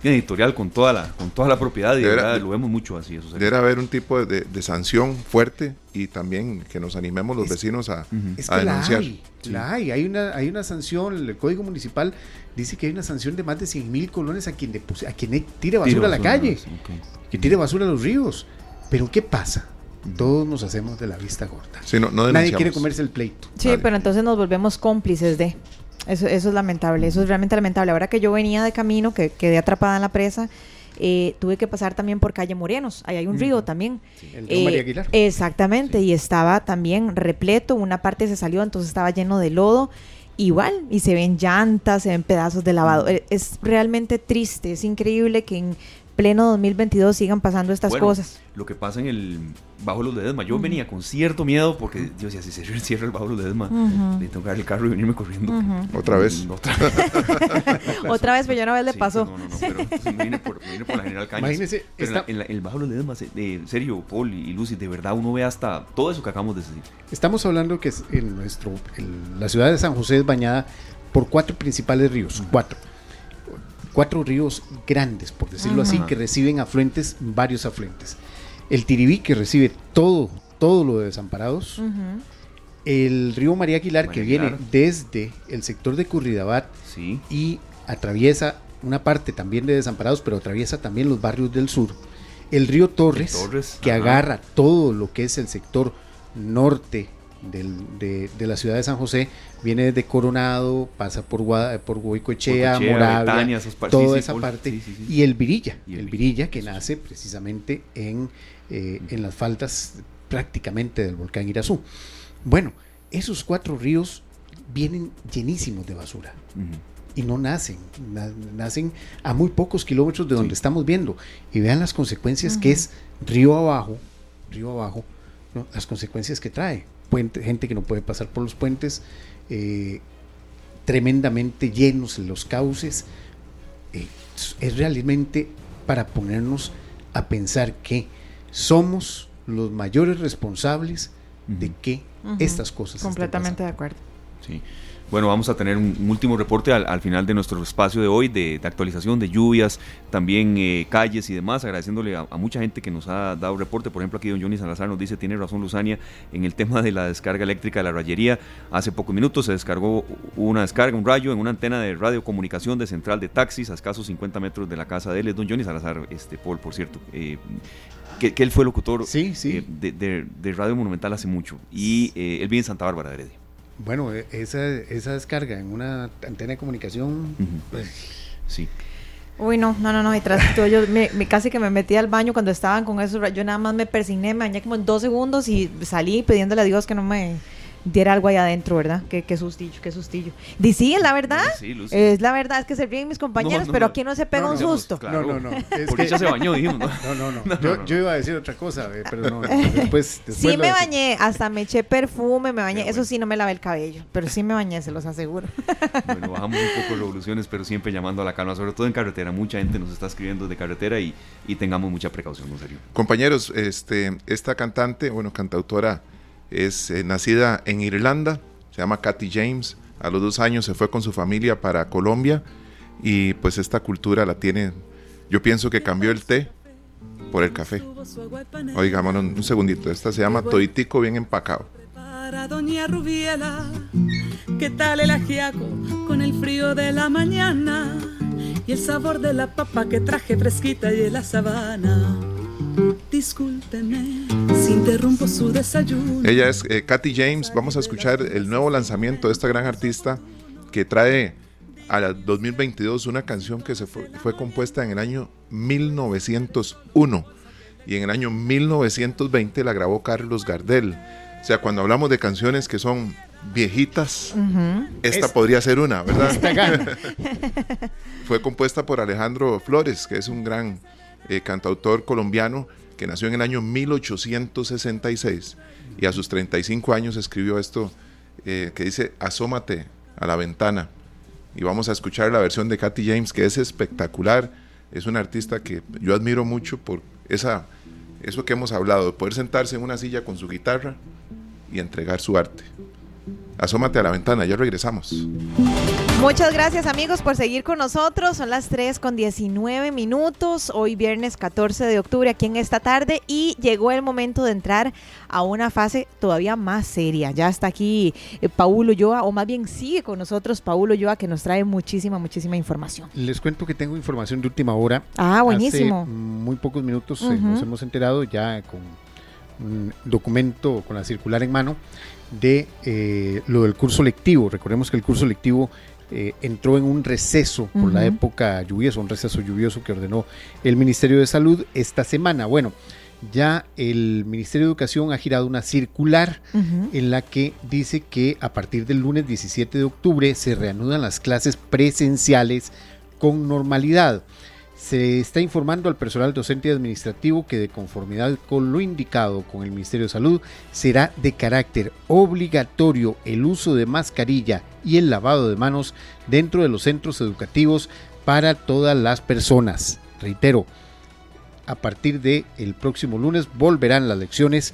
editorial con toda la, con toda la propiedad y de Deberá- verdad lo vemos mucho así. Eso sería. Debe haber un tipo de, de sanción fuerte y también que nos animemos los Es- vecinos a, Es a que la denunciar. hay, la hay. Hay una, hay una sanción, el Código Municipal dice que hay una sanción de más de 100 mil colones a quien, depose- a quien tire basura a la calle, que tire basura a los ríos. Pero ¿qué pasa? Todos nos hacemos de la vista gorda. Sí, no, no Nadie quiere comerse el pleito. Sí, Vale. pero entonces nos volvemos cómplices de. Eso, eso es lamentable, eso es realmente lamentable. Ahora que yo venía de camino, que quedé atrapada en la presa, eh, tuve que pasar también por calle Morenos. Ahí hay un río también. El río Eh, María Aguilar. Exactamente, y estaba también repleto, una parte se salió, entonces estaba lleno de lodo. Igual, y se ven llantas, se ven pedazos de lavado. Eh, Es realmente triste, es increíble que en pleno 2022 sigan pasando estas Bueno, cosas. Lo que pasa en el Bajo los Ledesma. Yo venía con cierto miedo porque decía, si se cierra el Bajo los Ledesma, le tengo que dar el carro y venirme corriendo. Otra vez. Mm, Otra Otra vez, pero ya una vez le Sí, pasó. No, no, no, pero me vine por, me vine por la General Cañas. Imagínese, Pero en la- está- en, la- en el Bajo los Ledesma, de serio, Paul y Lucy, de verdad uno ve hasta todo eso que acabamos de decir. Estamos hablando que es en nuestro, el- la ciudad de San José es bañada por cuatro principales ríos, cuatro. Cuatro ríos grandes, por decirlo así, que reciben afluentes, varios afluentes. El Tiribí, que recibe todo, todo lo de desamparados. El río María Aguilar, que viene desde el sector de Curridabat Sí. y atraviesa una parte también de desamparados, pero atraviesa también los barrios del sur. El río Torres, Torres, que agarra todo lo que es el sector norte del- de, de la ciudad de San José, viene desde Coronado, pasa por, Gua- por Goicoechea, Goicoechea, Moravia, Betania, esos par- toda sí, sí, esa parte, sí, sí, sí. y el Virilla, Y el el, Virilla, que nace precisamente en, eh, en las faldas prácticamente del volcán Irazú. Bueno, esos cuatro ríos vienen llenísimos de basura y no nacen, na- nacen a muy pocos kilómetros de donde Sí. estamos viendo. Y vean las consecuencias que es río abajo, río abajo, ¿no? las consecuencias que trae. Puente, gente que no puede pasar por los puentes, eh, tremendamente llenos los cauces. Eh, es- realmente para ponernos a pensar que somos los mayores responsables de que estas cosas estén Completamente de acuerdo. Sí. Bueno, vamos a tener un, un último reporte al, al final de nuestro espacio de hoy, de, de actualización de lluvias, también eh, calles y demás, agradeciéndole a, a mucha gente que nos ha dado reporte. Por ejemplo, aquí don Johnny Salazar nos dice, tiene razón Luzania, en el tema de la descarga eléctrica de la rayería. Hace pocos minutos se descargó una descarga, un rayo en una antena de radiocomunicación de central de taxis a escasos 50 metros de la casa de él. Es don Johnny Salazar, este Paul, por cierto. eh, que, que él fue locutor Sí, sí. eh, de, de- de Radio Monumental hace mucho. Y él vive en Santa Bárbara de Heredia. Bueno, e- esa, esa descarga en una antena de comunicación, pues, Sí. Uy, no, no, no, no. Y tras todo, yo me, me- casi que me metí al baño cuando estaban con eso. Yo nada más me persigné, me bañé como en dos segundos y salí pidiéndole a Dios que no me diera algo ahí adentro, ¿verdad? Qué, qué sustillo, qué sustillo. Di sí, es la verdad. Sí, Lucy. Es la verdad, es que se ríen mis compañeros, No, no, pero aquí no se pega No, un no, susto. Claro. No, no, no. Es Porque que- ya se bañó, dijimos, ¿no? No, no, no. No, yo, no, no. yo iba a decir otra cosa, eh, pero no. Después, después Sí me bañé, hasta me eché perfume, me bañé. Eso bueno. sí, no me lavé el cabello, pero sí me bañé, se los aseguro. Bueno, bajamos un poco revoluciones, pero siempre llamando a la calma, sobre todo en carretera. Mucha gente nos está escribiendo de carretera y, y tengamos mucha precaución, en serio. Compañeros, este, esta cantante, bueno, cantautora, es eh, nacida en Irlanda, se llama Katy James. A los dos años se fue con su familia para Colombia y pues esta cultura la tiene, yo pienso que cambió el té por el café. Oiga, mano, un segundito, esta se llama Toditico bien empacado. Para doña Rubiela, ¿qué tal el ajiaco con el frío de la mañana? Y el sabor de la papa que traje fresquita y la sabana. Discúlpeme si interrumpo su desayuno. Ella es eh, Katy James. Vamos a escuchar el nuevo lanzamiento de esta gran artista que trae a la 2022 una canción que se fue, fue compuesta en el año 1901 y en el año 1920 la grabó Carlos Gardel. O sea, cuando hablamos de canciones que son viejitas, esta Es- podría ser una, ¿verdad? Fue compuesta por Alejandro Flores, que es un gran eh, cantautor colombiano que nació en el año 1866 y a sus 35 años escribió esto eh, que dice Asómate a la ventana. Y vamos a escuchar la versión de Katy James, que es espectacular. Es una artista que yo admiro mucho por esa, eso que hemos hablado, de poder sentarse en una silla con su guitarra y entregar su arte. Asómate a la ventana, ya regresamos. Muchas gracias amigos por seguir con nosotros. Son las 3 con 19 minutos. Hoy viernes 14 de octubre aquí en esta tarde y llegó el momento de entrar a una fase todavía más seria. Ya está aquí eh, Paulo Yoa, o más bien sigue con nosotros Paulo Yoa que nos trae muchísima, muchísima información. Les cuento que tengo información de última hora. Ah, buenísimo. Hace muy pocos minutos eh, nos hemos enterado ya con un documento con la circular en mano de eh, lo del curso lectivo. Recordemos que el curso lectivo eh, entró en un receso por la época lluviosa, un receso lluvioso que ordenó el Ministerio de Salud esta semana. Bueno, ya el Ministerio de Educación ha girado una circular en la que dice que a partir del lunes 17 de octubre se reanudan las clases presenciales con normalidad. Se está informando al personal docente y administrativo que de conformidad con lo indicado con el Ministerio de Salud será de carácter obligatorio el uso de mascarilla y el lavado de manos dentro de los centros educativos para todas las personas. Reitero, a partir del el próximo lunes volverán las lecciones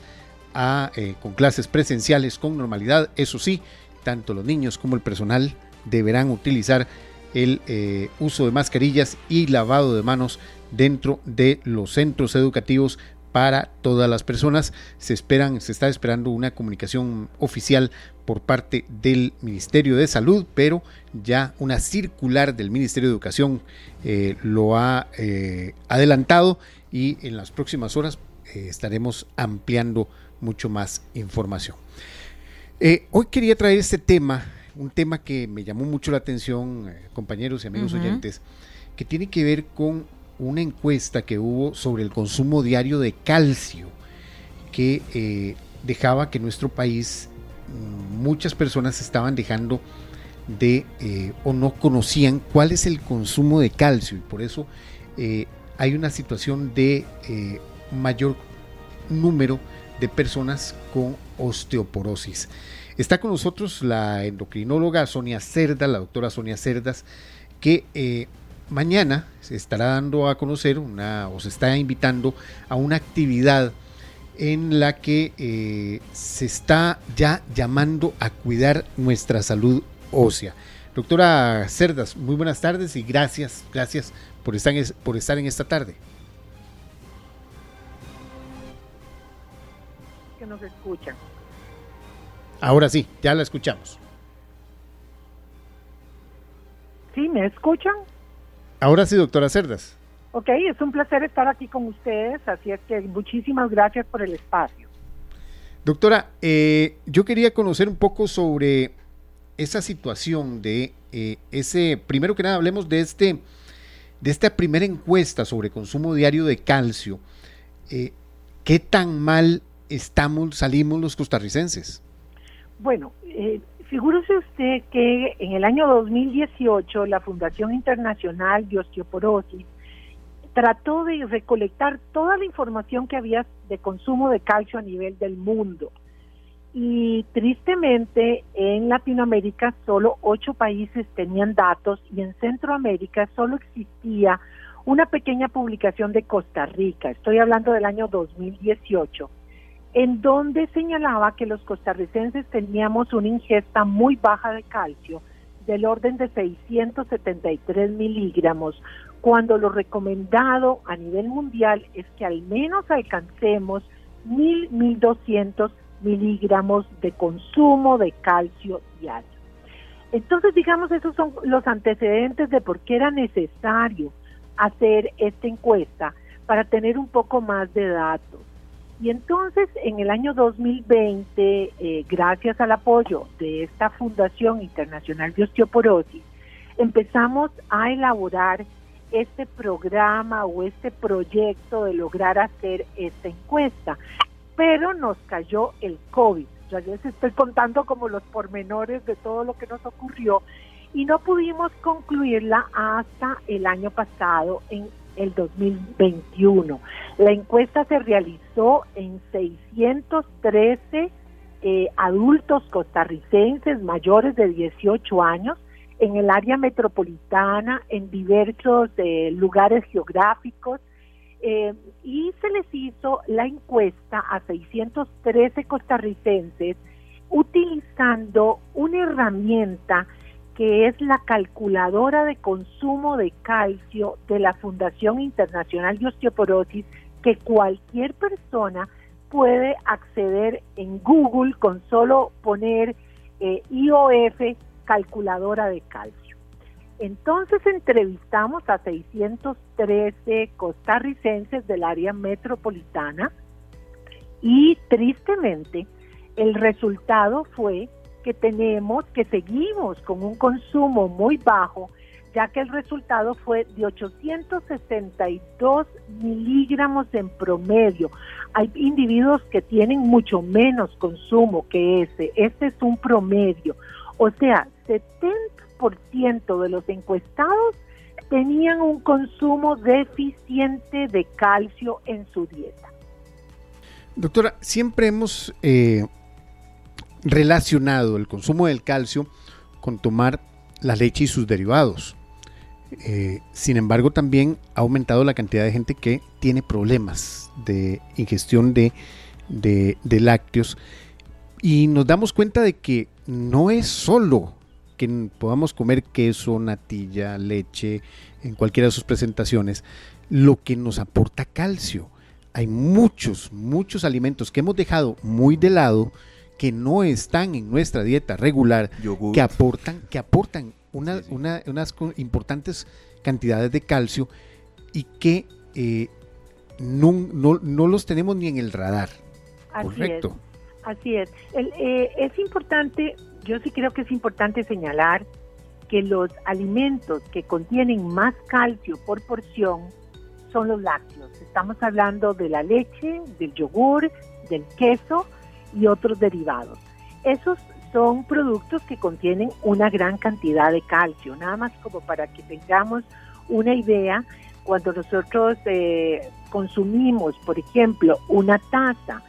a, eh, con clases presenciales con normalidad. Eso sí, tanto los niños como el personal deberán utilizar el eh, uso de mascarillas y lavado de manos dentro de los centros educativos para todas las personas. Se esperan, se está esperando una comunicación oficial por parte del Ministerio de Salud, pero ya una circular del Ministerio de Educación eh, lo ha eh, adelantado y en las próximas horas estaremos ampliando mucho más información. hoy quería traer este tema un tema que me llamó mucho la atención, eh, compañeros y amigos oyentes, que tiene que ver con una encuesta que hubo sobre el consumo diario de calcio, que eh, dejaba que en nuestro país mm, muchas personas estaban dejando de eh, o no conocían cuál es el consumo de calcio y por eso hay una situación de mayor número de personas con osteoporosis. Está con nosotros la endocrinóloga Sonia Cerdas, la doctora Sonia Cerdas, que eh, mañana se estará dando a conocer una, o se está invitando a una actividad en la que eh, se está ya llamando a cuidar nuestra salud ósea. Doctora Cerdas, muy buenas tardes y gracias, gracias por estar, por estar en esta tarde. Que nos escuchan. Ahora sí, ya la escuchamos. ¿Sí? ¿Me escuchan? Ahora sí, doctora Cerdas. Ok, es un placer estar aquí con ustedes, así es que muchísimas gracias por el espacio. Doctora, eh, yo quería conocer un poco sobre esa situación de eh, ese, primero que nada hablemos de este, de esta primera encuesta sobre consumo diario de calcio. Eh, ¿Qué tan mal estamos, salimos los costarricenses? Bueno, eh, figúrese usted que en el año 2018 la Fundación Internacional de Osteoporosis trató de recolectar toda la información que había de consumo de calcio a nivel del mundo. Y tristemente en Latinoamérica solo ocho países tenían datos y en Centroamérica solo existía una pequeña publicación de Costa Rica. Estoy hablando del año 2018 en donde señalaba que los costarricenses teníamos una ingesta muy baja de calcio, del orden de 673 miligramos, cuando lo recomendado a nivel mundial es que al menos alcancemos 1000, 1200 miligramos de consumo de calcio diario. Entonces, digamos, esos son los antecedentes de por qué era necesario hacer esta encuesta para tener un poco más de datos. Y entonces en el año 2020, eh, gracias al apoyo de esta Fundación Internacional de Osteoporosis, empezamos a elaborar este programa o este proyecto de lograr hacer esta encuesta. Pero nos cayó el COVID. Ya les estoy contando como los pormenores de todo lo que nos ocurrió y no pudimos concluirla hasta el año pasado en el 2021. La encuesta se realizó en 613 eh, adultos costarricenses mayores de 18 años en el área metropolitana, en diversos eh, lugares geográficos, eh, y se les hizo la encuesta a 613 costarricenses utilizando una herramienta que es la calculadora de consumo de calcio de la Fundación Internacional de Osteoporosis, que cualquier persona puede acceder en Google con solo poner eh, IOF calculadora de calcio. Entonces entrevistamos a 613 costarricenses del área metropolitana y tristemente el resultado fue que tenemos, que seguimos con un consumo muy bajo, ya que el resultado fue de 862 miligramos en promedio. Hay individuos que tienen mucho menos consumo que ese. Este es un promedio. O sea, 70% de los encuestados tenían un consumo deficiente de calcio en su dieta. Doctora, siempre hemos eh, relacionado el consumo del calcio con tomar la leche y sus derivados. Eh, sin embargo, también ha aumentado la cantidad de gente que tiene problemas de ingestión de, lácteos y nos damos cuenta de que no es solo que podamos comer queso, natilla, leche, en cualquiera de sus presentaciones, lo que nos aporta calcio. Hay muchos, muchos alimentos que hemos dejado muy de lado que no están en nuestra dieta regular, que aportan, que aportan una, unas importantes cantidades de calcio y que eh, no, no, los tenemos ni en el radar. Así Correcto. Es, así es. Eh, es importante, yo sí creo que es importante señalar que los alimentos que contienen más calcio por porción son los lácteos. Estamos hablando de la leche, del yogur, del queso, y otros derivados. Esos son productos que contienen una gran cantidad de calcio, nada más como para que tengamos una idea, cuando nosotros eh, consumimos, por ejemplo, una taza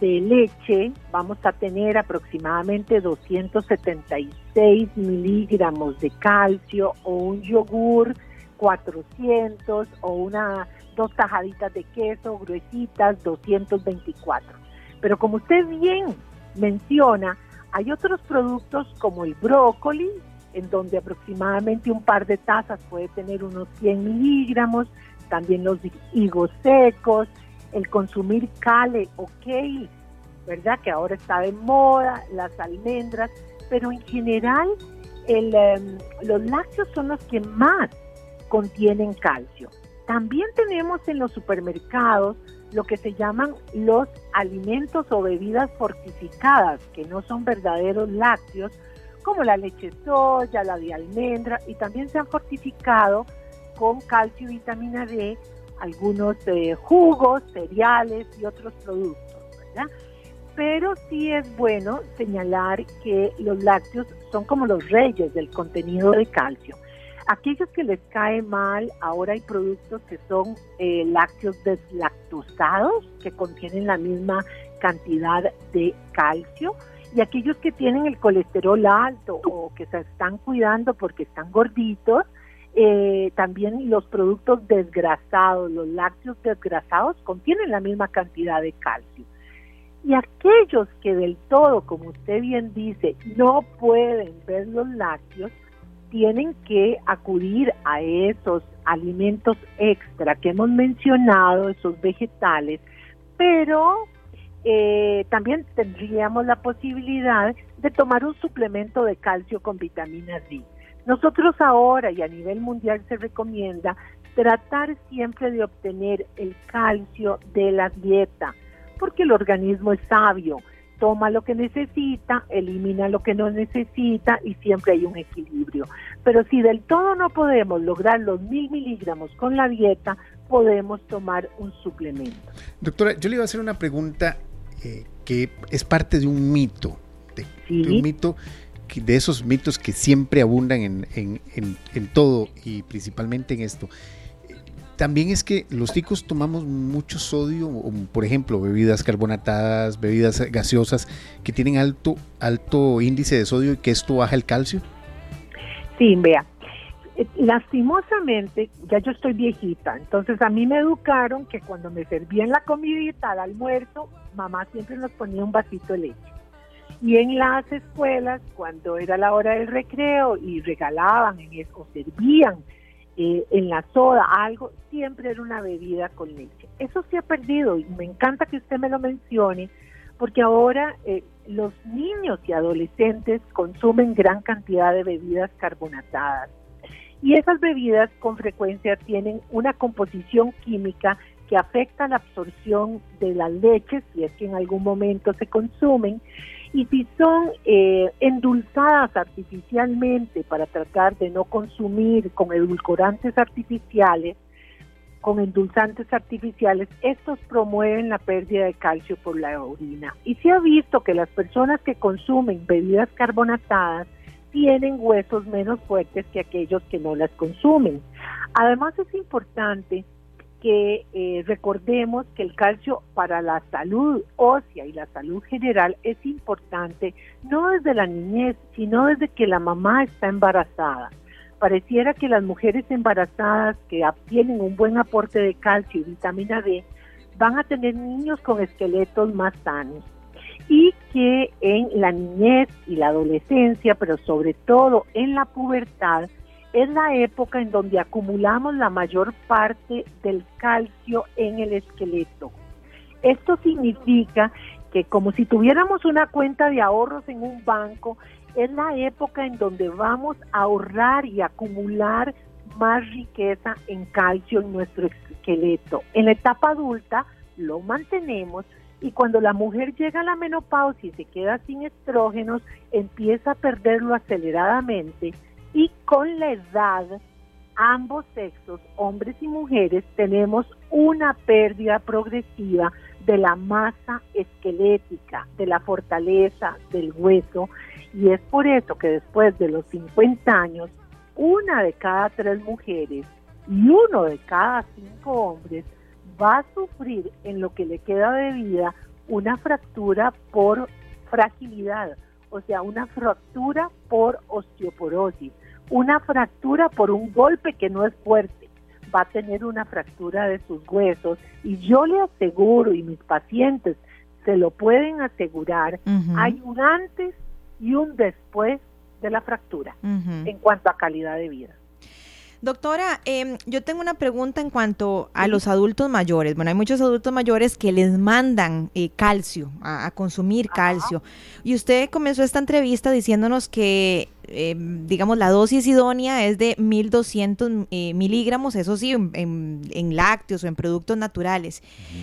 de leche, vamos a tener aproximadamente 276 miligramos de calcio o un yogur 400 o una dos tajaditas de queso gruesitas 224. Pero como usted bien menciona, hay otros productos como el brócoli, en donde aproximadamente un par de tazas puede tener unos 100 miligramos, también los higos secos, el consumir cale o kale, ¿verdad? Que ahora está de moda, las almendras, pero en general em, los lácteos son los que más contienen calcio. También tenemos en los supermercados lo que se llaman los alimentos o bebidas fortificadas, que no son verdaderos lácteos, como la leche soya, la de almendra, y también se han fortificado con calcio y vitamina D algunos eh, jugos, cereales y otros productos. Pero sí es bueno señalar que los lácteos son como los reyes del contenido de calcio. Aquellos que les cae mal, ahora hay productos que son eh, lácteos deslactosados, que contienen la misma cantidad de calcio, y aquellos que tienen el colesterol alto o que se están cuidando porque están gorditos, eh, también los productos desgrasados, los lácteos desgrasados, contienen la misma cantidad de calcio. Y aquellos que del todo, como usted bien dice, no pueden ver los lácteos, tienen que acudir a esos alimentos extra que hemos mencionado, esos vegetales, pero eh, también tendríamos la posibilidad de tomar un suplemento de calcio con vitamina D. Nosotros ahora y a nivel mundial se recomienda tratar siempre de obtener el calcio de la dieta, porque el organismo es sabio toma lo que necesita, elimina lo que no necesita y siempre hay un equilibrio. Pero si del todo no podemos lograr los mil miligramos con la dieta, podemos tomar un suplemento. Doctora, yo le iba a hacer una pregunta eh, que es parte de un mito, de, un mito de esos mitos que siempre abundan en, en, en todo y principalmente en esto también es que los ticos tomamos mucho sodio, por ejemplo, bebidas carbonatadas, bebidas gaseosas que tienen alto, alto índice de sodio y que esto baja el calcio. Sí, vea. Eh, lastimosamente, ya yo estoy viejita, entonces a mí me educaron que cuando me servían la comidita al almuerzo, mamá siempre nos ponía un vasito de leche. Y en las escuelas, cuando era la hora del recreo y regalaban o servían eh, en la soda algo, siempre era una bebida con leche. Eso se ha perdido y me encanta que usted me lo mencione, porque ahora eh, los niños y adolescentes consumen gran cantidad de bebidas carbonatadas. Y esas bebidas con frecuencia tienen una composición química que afecta la absorción de la leche, si es que en algún momento se consumen, y si son eh, endulzadas artificialmente para tratar de no consumir con edulcorantes artificiales, con endulzantes artificiales, estos promueven la pérdida de calcio por la orina. Y se ha visto que las personas que consumen bebidas carbonatadas tienen huesos menos fuertes que aquellos que no las consumen. Además es importante que eh, recordemos que el calcio para la salud ósea y la salud general es importante no desde la niñez, sino desde que la mamá está embarazada. Pareciera que las mujeres embarazadas que obtienen un buen aporte de calcio y vitamina D van a tener niños con esqueletos más sanos y que en la niñez y la adolescencia, pero sobre todo en la pubertad, es la época en donde acumulamos la mayor parte del calcio en el esqueleto. Esto significa que como si tuviéramos una cuenta de ahorros en un banco, es la época en donde vamos a ahorrar y acumular más riqueza en calcio en nuestro esqueleto. En la etapa adulta lo mantenemos y cuando la mujer llega a la menopausia y se queda sin estrógenos, empieza a perderlo aceleradamente y con la edad, ambos sexos, hombres y mujeres, tenemos una pérdida progresiva de la masa esquelética, de la fortaleza del hueso, y es por eso que después de los 50 años, una de cada tres mujeres y uno de cada cinco hombres va a sufrir en lo que le queda de vida una fractura por fragilidad, o sea, una fractura por osteoporosis una fractura por un golpe que no es fuerte, va a tener una fractura de sus huesos y yo le aseguro y mis pacientes se lo pueden asegurar, hay un antes y un después de la fractura en cuanto a calidad de vida. Doctora, em, yo tengo una pregunta en cuanto a los adultos mayores. Bueno, hay muchos adultos mayores que les mandan eh, calcio, a, consumir calcio. Y usted comenzó esta entrevista diciéndonos que, em, digamos, la dosis idónea es de 1200 eh, miligramos, eso sí, en, lácteos o en productos naturales.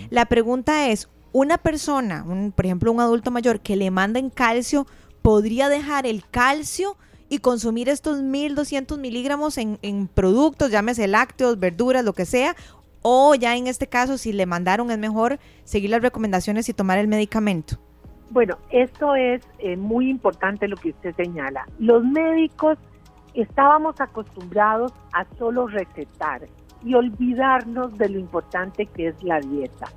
La pregunta es, una persona, un, por ejemplo, un adulto mayor que le manden calcio, ¿podría dejar el calcio? Y consumir estos 1200 miligramos en, en productos, llámese lácteos, verduras, lo que sea, o ya en este caso, si le mandaron, es mejor seguir las recomendaciones y tomar el medicamento. Bueno, esto es eh, muy importante lo que usted señala. Los médicos estábamos acostumbrados a solo recetar y olvidarnos de lo importante que es la dieta.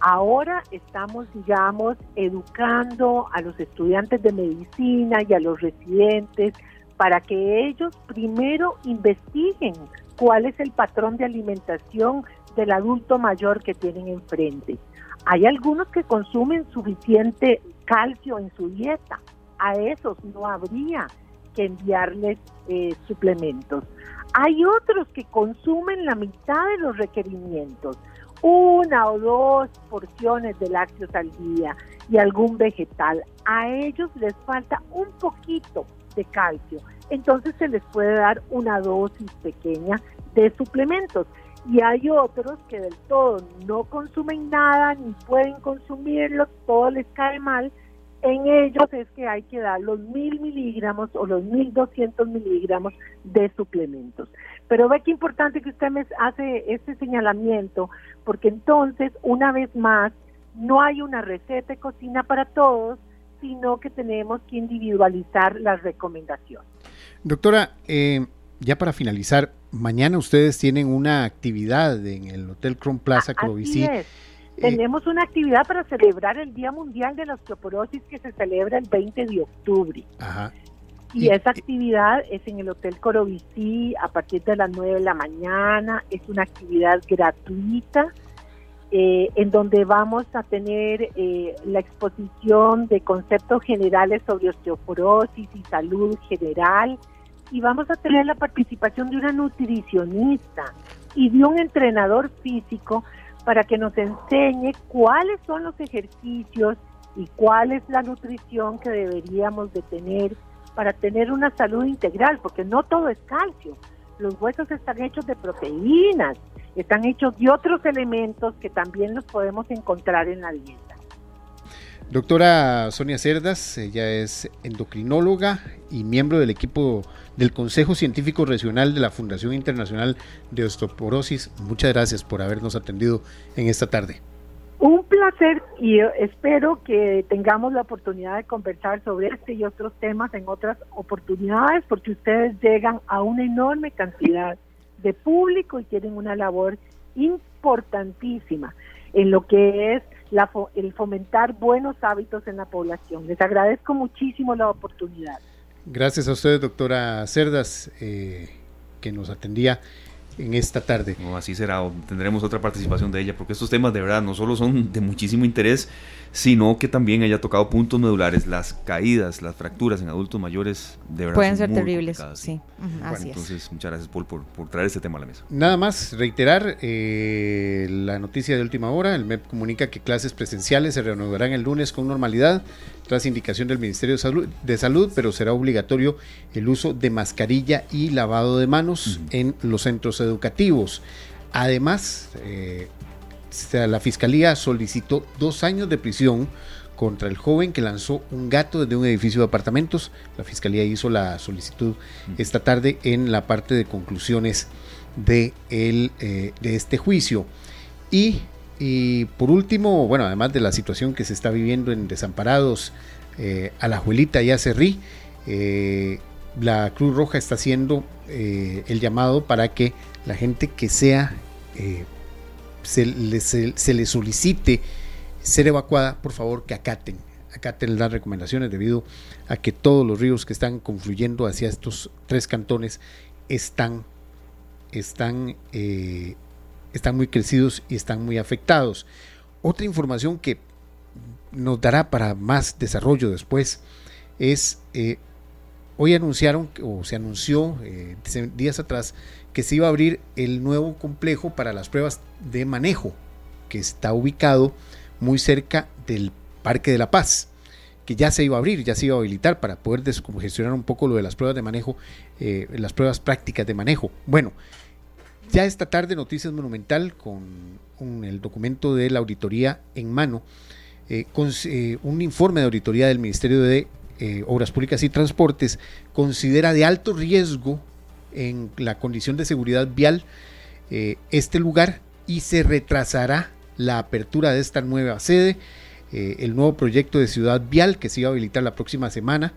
Ahora estamos, digamos, educando a los estudiantes de medicina y a los residentes para que ellos primero investiguen cuál es el patrón de alimentación del adulto mayor que tienen enfrente. Hay algunos que consumen suficiente calcio en su dieta. A esos no habría que enviarles eh, suplementos. Hay otros que consumen la mitad de los requerimientos una o dos porciones de lácteos al día y algún vegetal. A ellos les falta un poquito de calcio, entonces se les puede dar una dosis pequeña de suplementos. Y hay otros que del todo no consumen nada ni pueden consumirlo, todo les cae mal, en ellos es que hay que dar los mil miligramos o los mil doscientos miligramos de suplementos. Pero ve que importante que usted me hace este señalamiento, porque entonces, una vez más, no hay una receta de cocina para todos, sino que tenemos que individualizar las recomendaciones. Doctora, eh, ya para finalizar, mañana ustedes tienen una actividad en el Hotel Cron Plaza Crovicí. Tenemos una actividad para celebrar el Día Mundial de la Osteoporosis que se celebra el 20 de octubre. Y, esa actividad es en el Hotel Corovicí a partir de las 9 de la mañana. Es una actividad gratuita eh, en donde vamos a tener eh, la exposición de conceptos generales sobre osteoporosis y salud general y vamos a tener la participación de una nutricionista y de un entrenador físico para que nos enseñe cuáles son los ejercicios y cuál es la nutrición que deberíamos de tener para tener una salud integral, porque no todo es calcio. Los huesos están hechos de proteínas, están hechos de otros elementos que también los podemos encontrar en la dieta. Doctora Sonia Cerdas, ella es endocrinóloga y miembro del equipo del Consejo Científico Regional de la Fundación Internacional de Osteoporosis. Muchas gracias por habernos atendido en esta tarde. Un placer y espero que tengamos la oportunidad de conversar sobre este y otros temas en otras oportunidades porque ustedes llegan a una enorme cantidad de público y tienen una labor importantísima en lo que es la, el fomentar buenos hábitos en la población. Les agradezco muchísimo la oportunidad. Gracias a usted, doctora Cerdas, eh, que nos atendía en esta tarde. No, así será, tendremos otra participación de ella, porque estos temas de verdad no solo son de muchísimo interés, sino que también haya tocado puntos medulares, las caídas, las fracturas en adultos mayores, de verdad. Pueden ser terribles, sí. así entonces, muchas gracias Paul por, por, traer este tema a la mesa. Nada más, reiterar eh, la noticia de última hora, el MEP comunica que clases presenciales se reanudarán el lunes con normalidad, tras indicación del Ministerio de Salud, de Salud pero será obligatorio el uso de mascarilla y lavado de manos uh -huh. en los centros educativos. Además, eh, la Fiscalía solicitó dos años de prisión contra el joven que lanzó un gato desde un edificio de apartamentos. La Fiscalía hizo la solicitud esta tarde en la parte de conclusiones de, el, eh, de este juicio. Y, y, por último, bueno, además de la situación que se está viviendo en Desamparados, eh, a la Juelita y a Cerrí, eh, la Cruz Roja está haciendo el llamado para que la gente que sea se le, se, le solicite ser evacuada, por favor que acaten, acaten las recomendaciones debido a que todos los ríos que están confluyendo hacia estos tres cantones están, están, eh, están muy crecidos y están muy afectados. Otra información que nos dará para más desarrollo después es, eh, hoy anunciaron, o se anunció eh, días atrás, que se iba a abrir el nuevo complejo para las pruebas de manejo, que está ubicado muy cerca del Parque de la Paz, que ya se iba a abrir, ya se iba a habilitar para poder descongestionar un poco lo de las pruebas de manejo, eh, las pruebas prácticas de manejo. Bueno, ya esta tarde Noticias Monumental con el documento de la auditoría en mano, eh, con eh, un informe de auditoría del Ministerio de Obras Públicas y Transportes, considera de alto riesgo en la condición de seguridad vial eh, este lugar y se retrasará la apertura de esta nueva sede, eh, el nuevo proyecto de ciudad vial que se iba a habilitar la próxima semana.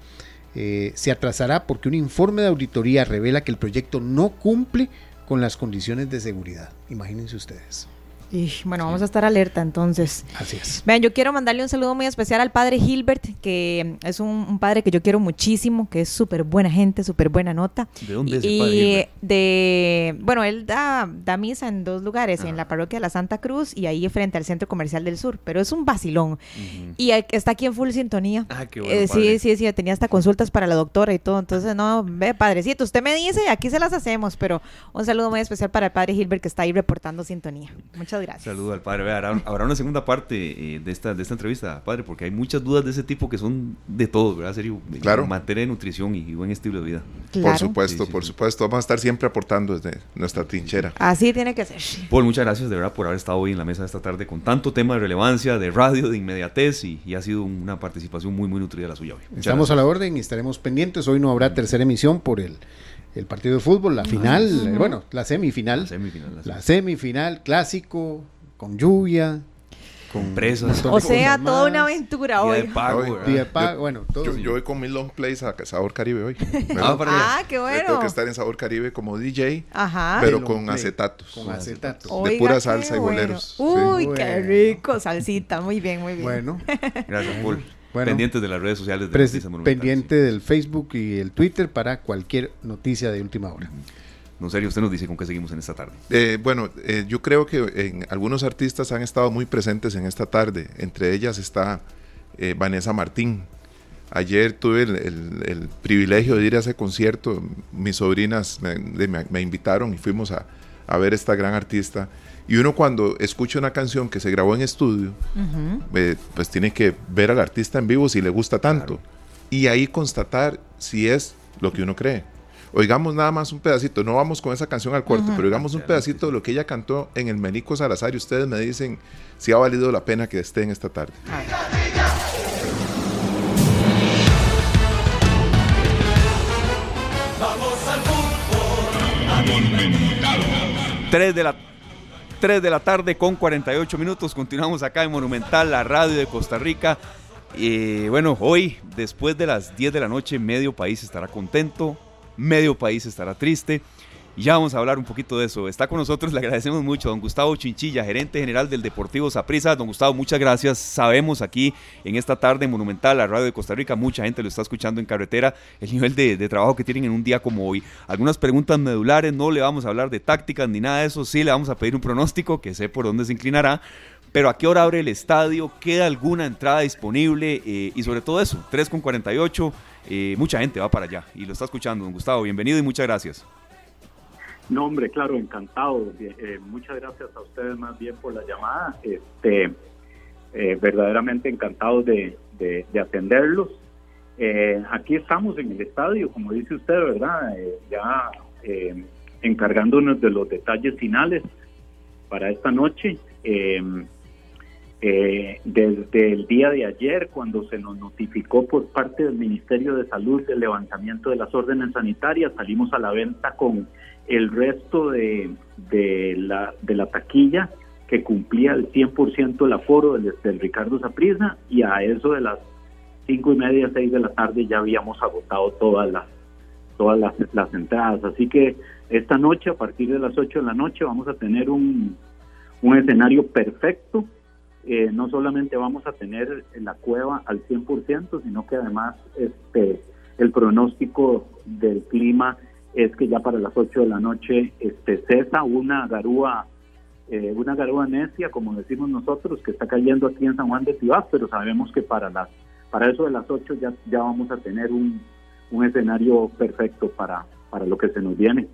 Eh, se atrasará porque un informe de auditoría revela que el proyecto no cumple con las condiciones de seguridad. Imagínense ustedes. Y, bueno, vamos a estar alerta entonces. Así es. Vean, yo quiero mandarle un saludo muy especial al padre Gilbert, que es un, un padre que yo quiero muchísimo, que es súper buena gente, súper buena nota. ¿De dónde es y el padre Gilbert? de, bueno, él da, da misa en dos lugares, ah. en la parroquia de la Santa Cruz y ahí frente al Centro Comercial del Sur, pero es un vacilón. Uh -huh. Y está aquí en full sintonía. Ah, qué bueno, eh, sí, sí, sí, tenía hasta consultas para la doctora y todo. Entonces, no, ve, padrecito, usted me dice, aquí se las hacemos, pero un saludo muy especial para el padre Gilbert que está ahí reportando sintonía. Muchas gracias. Saludo al padre. Habrá, habrá una segunda parte eh, de, esta, de esta entrevista, padre, porque hay muchas dudas de ese tipo que son de todo, ¿verdad? Serio, claro. En materia de nutrición y buen estilo de vida. Claro. Por supuesto, sí, sí, por supuesto. Vamos a estar siempre aportando desde nuestra trinchera. Así tiene que ser. Paul, muchas gracias de verdad por haber estado hoy en la mesa esta tarde con tanto tema de relevancia, de radio, de inmediatez y, y ha sido una participación muy, muy nutrida la suya hoy. Muchas Estamos gracias. a la orden y estaremos pendientes. Hoy no habrá tercera emisión por el el partido de fútbol, la final, uh -huh. bueno, la semifinal, la semifinal, la semifinal, la semifinal clásico, con lluvia, con presas. O sea, toda una aventura día hoy. De pago, hoy día de pago, bueno, todo. Yo, yo, voy con mi long plays a Sabor Caribe hoy. ah, ah, qué bueno. Tengo que estar en Sabor Caribe como DJ, Ajá. pero con acetatos. Con acetatos. De pura salsa bueno. y boleros. Uy, sí. qué rico, salsita. Muy bien, muy bien. Bueno. Gracias, Paul. Bueno, pendientes de las redes sociales de Pendiente sí. del Facebook y el Twitter para cualquier noticia de última hora. Don Sergio, usted nos dice con qué seguimos en esta tarde. Eh, bueno, eh, yo creo que en, algunos artistas han estado muy presentes en esta tarde. Entre ellas está eh, Vanessa Martín. Ayer tuve el, privilegio de ir a ese concierto. Mis sobrinas me, invitaron y fuimos a, ver esta gran artista. Y uno cuando escucha una canción que se grabó en estudio, pues tiene que ver al artista en vivo si le gusta tanto. Y ahí constatar si es lo que uno cree. Oigamos nada más un pedacito, no vamos con esa canción al corte, pero oigamos un pedacito de lo que ella cantó en el Menico Salazar y ustedes me dicen si ha valido la pena que estén esta tarde. Tres de la 3 de la tarde con 48 minutos. Continuamos acá en Monumental, la radio de Costa Rica. Y bueno, hoy, después de las 10 de la noche, medio país estará contento, medio país estará triste. Ya vamos a hablar un poquito de eso. Está con nosotros, le agradecemos mucho don Gustavo Chinchilla, gerente general del Deportivo Saprissa. Don Gustavo, muchas gracias. Sabemos aquí en esta tarde monumental, la radio de Costa Rica, mucha gente lo está escuchando en carretera, el nivel de, de, trabajo que tienen en un día como hoy. Algunas preguntas medulares, no le vamos a hablar de tácticas ni nada de eso, sí le vamos a pedir un pronóstico, que sé por dónde se inclinará. Pero a qué hora abre el estadio, queda alguna entrada disponible eh, y sobre todo eso, 3 con 48 eh, mucha gente va para allá y lo está escuchando. Don Gustavo, bienvenido y muchas gracias. No, hombre, claro, encantado. Eh, muchas gracias a ustedes más bien por la llamada. Este, eh, verdaderamente encantado de, atenderlos. aquí estamos en el estadio, como dice usted, ¿verdad? ya encargándonos de los detalles finales para esta noche. Eh, desde el día de ayer, cuando se nos notificó por parte del Ministerio de Salud el levantamiento de las órdenes sanitarias, salimos a la venta con el resto de, de, la, de la taquilla que cumplía el 100% el aforo del, del Ricardo Zaprisa y a eso de las cinco y media, seis de la tarde ya habíamos agotado todas las todas las, las entradas. Así que esta noche, a partir de las 8 de la noche, vamos a tener un, un escenario perfecto eh, no solamente vamos a tener la cueva al 100%, sino que además este, el pronóstico del clima es que ya para las 8 de la noche este, cesa una garúa eh, una garúa necia, como decimos nosotros, que está cayendo aquí en San Juan de Tibás, pero sabemos que para las para eso de las 8 ya, ya vamos a tener un, un escenario perfecto para, para lo que se nos viene.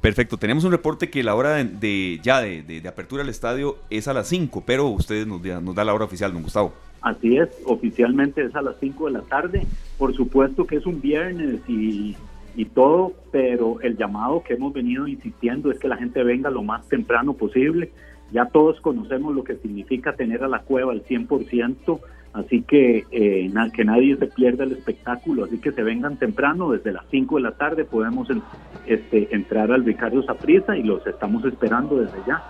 Perfecto, tenemos un reporte que la hora de, ya de, apertura del estadio es a las 5, pero ustedes nos, nos da la hora oficial, don Gustavo. Así es, oficialmente es a las 5 de la tarde. Por supuesto que es un viernes y, y todo, pero el llamado que hemos venido insistiendo es que la gente venga lo más temprano posible. Ya todos conocemos lo que significa tener a la cueva al 100%, Así que eh, que nadie se pierda el espectáculo, así que se vengan temprano, desde las 5 de la tarde podemos este, entrar al Ricardo Saprisa y los estamos esperando desde ya.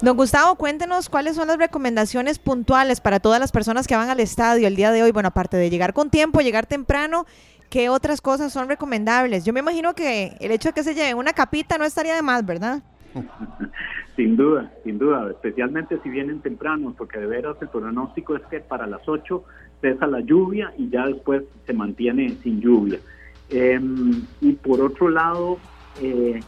Don Gustavo, cuéntenos cuáles son las recomendaciones puntuales para todas las personas que van al estadio el día de hoy. Bueno, aparte de llegar con tiempo, llegar temprano, ¿qué otras cosas son recomendables? Yo me imagino que el hecho de que se lleven una capita no estaría de más, ¿verdad? Sin duda, sin duda, especialmente si vienen tempranos, porque de veras el pronóstico es que para las 8 cesa la lluvia y ya después se mantiene sin lluvia. Em, y por otro lado, eh,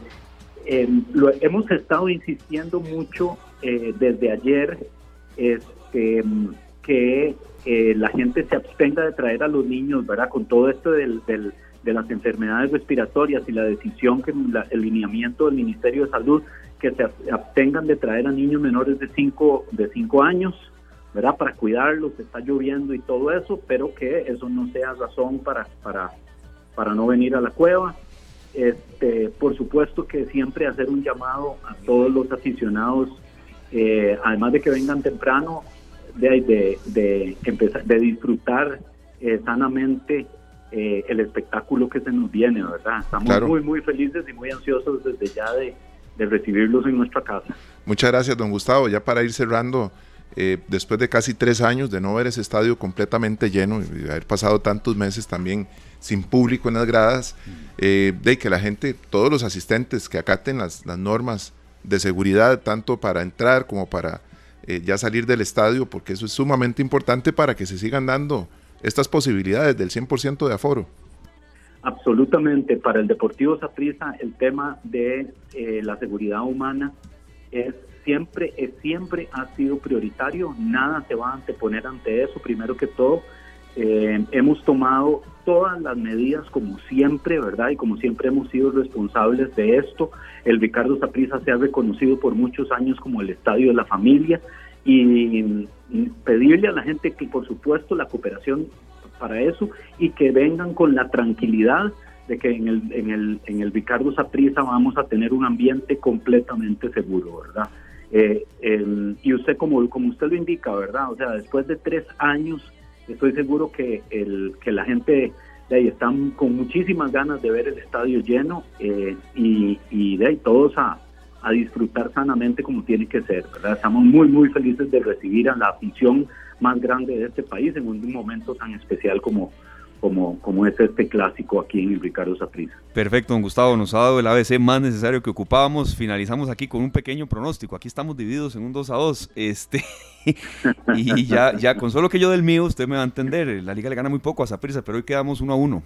em, lo, hemos estado insistiendo mucho eh, desde ayer este, em, que eh, la gente se abstenga de traer a los niños, ¿verdad? Con todo esto del, de las enfermedades respiratorias y la decisión que el lineamiento del Ministerio de Salud que se abstengan de traer a niños menores de 5 de cinco años, ¿verdad? Para cuidarlos, está lloviendo y todo eso, pero que eso no sea razón para, para, para no venir a la cueva. Este, por supuesto que siempre hacer un llamado a todos los aficionados, eh, además de que vengan temprano, de, de, empezar, de disfrutar eh, sanamente eh, el espectáculo que se nos viene, ¿verdad? Estamos muy, muy felices y muy ansiosos desde ya de, de recibirlos en nuestra casa. Muchas gracias, don Gustavo. Ya para ir cerrando, eh, después de casi tres años de no ver ese estadio completamente lleno y de haber pasado tantos meses también sin público en las gradas, eh, de que la gente, todos los asistentes que acaten las, normas de seguridad, tanto para entrar como para eh, ya salir del estadio, porque eso es sumamente importante para que se sigan dando estas posibilidades del 100% de aforo. absolutamente. Para el Deportivo Saprissa el tema de eh, la seguridad humana es siempre, es, siempre ha sido prioritario, nada se va a anteponer ante eso, primero que todo, eh, hemos tomado todas las medidas como siempre, ¿verdad? Y como siempre hemos sido responsables de esto. El Ricardo Saprissa se ha reconocido por muchos años como el estadio de la familia y pedirle a la gente que por supuesto la cooperación para eso y que vengan con la tranquilidad de que en el, en el, en el Ricardo Saprissa vamos a tener un ambiente completamente seguro, ¿verdad? Eh, y usted, como, como usted lo indica, ¿verdad? O sea, después de tres años, estoy seguro que, el, que la gente de ahí están con muchísimas ganas de ver el estadio lleno eh, y, y de ahí todos a, a disfrutar sanamente como tiene que ser, ¿verdad? Estamos muy, muy felices de recibir a la afición más grande de este país en un momento tan especial como, como, como es este clásico aquí en Ricardo Saprissa. Perfecto, don Gustavo, nos ha dado el ABC más necesario que ocupábamos. Finalizamos aquí con un pequeño pronóstico. Aquí estamos divididos en un 2 a 2. Este, y ya, ya con solo que yo del mío, usted me va a entender. La liga le gana muy poco a Saprissa, pero hoy quedamos 1 a 1.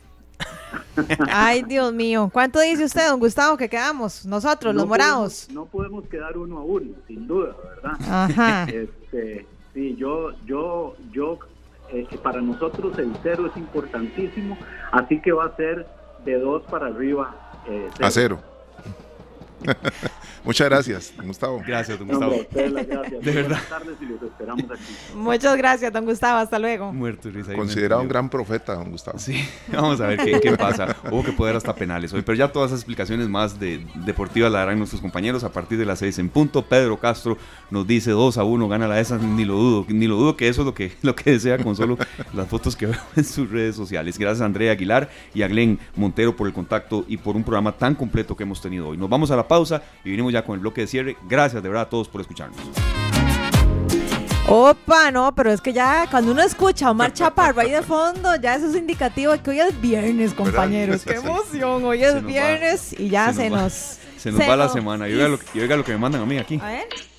Ay, Dios mío. ¿Cuánto dice usted, don Gustavo, que quedamos? Nosotros, los morados. no podemos quedar uno a uno, sin duda, ¿verdad? Ajá. Este, sí, yo, yo, yo, eh, para nosotros el cero es importantísimo, así que va a ser de dos para arriba. Eh, A cero. Muchas gracias, don Gustavo. Gracias, don Gustavo. De verdad. tardes y los esperamos aquí. Muchas gracias, don Gustavo. Hasta luego. Muerto risa. Considerado un gran profeta, don Gustavo. Sí, vamos a ver qué, qué pasa. Hubo que poder hasta penales hoy, pero ya todas esas explicaciones más de deportivas la darán nuestros compañeros a partir de las seis en punto. Pedro Castro nos dice 2 a 1, gana la esa, ni lo dudo, ni lo dudo que eso es lo que, lo que desea con solo las fotos que veo en sus redes sociales. Gracias a Andrea Aguilar y a Glenn Montero por el contacto y por un programa tan completo que hemos tenido hoy. Nos vamos a la pausa y venimos ya con el bloque de cierre. Gracias de verdad a todos por escucharnos. Opa, no, pero es que ya cuando uno escucha a Omar Chaparro ahí de fondo, ya eso es indicativo de que hoy es viernes, compañeros. ¡Qué emoción! Hoy es viernes y ya se, nos... se nos va la semana. Y oiga, lo, y oiga lo que me mandan a mí aquí. A ver.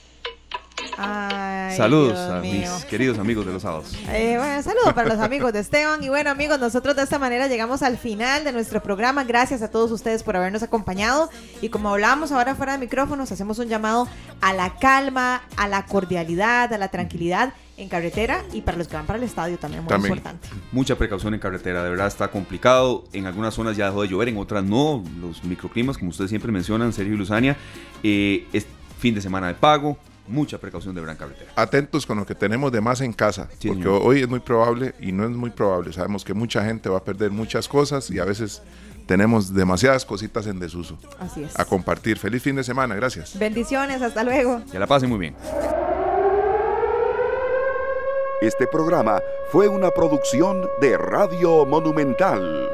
Saludos a mis queridos amigos de los sábados. Eh, bueno, saludos para los amigos de Esteban. Y bueno, amigos, nosotros de esta manera llegamos al final de nuestro programa. Gracias a todos ustedes por habernos acompañado. Y como hablamos ahora fuera de micrófonos, hacemos un llamado a la calma, a la cordialidad, a la tranquilidad en carretera y para los que van para el estadio también, muy importante. Mucha precaución en carretera, de verdad está complicado. En algunas zonas ya dejó de llover, en otras no. Los microclimas, como ustedes siempre mencionan, Sergio y Luzania, eh, es fin de semana de pago, mucha precaución de gran carretera. Atentos con lo que tenemos de más en casa, porque hoy es muy probable y no es muy probable. Sabemos que mucha gente va a perder muchas cosas y a veces tenemos demasiadas cositas en desuso. Así es. A compartir. Feliz fin de semana, gracias. Bendiciones, hasta luego. Que la pasen muy bien. Este programa fue una producción de Radio Monumental.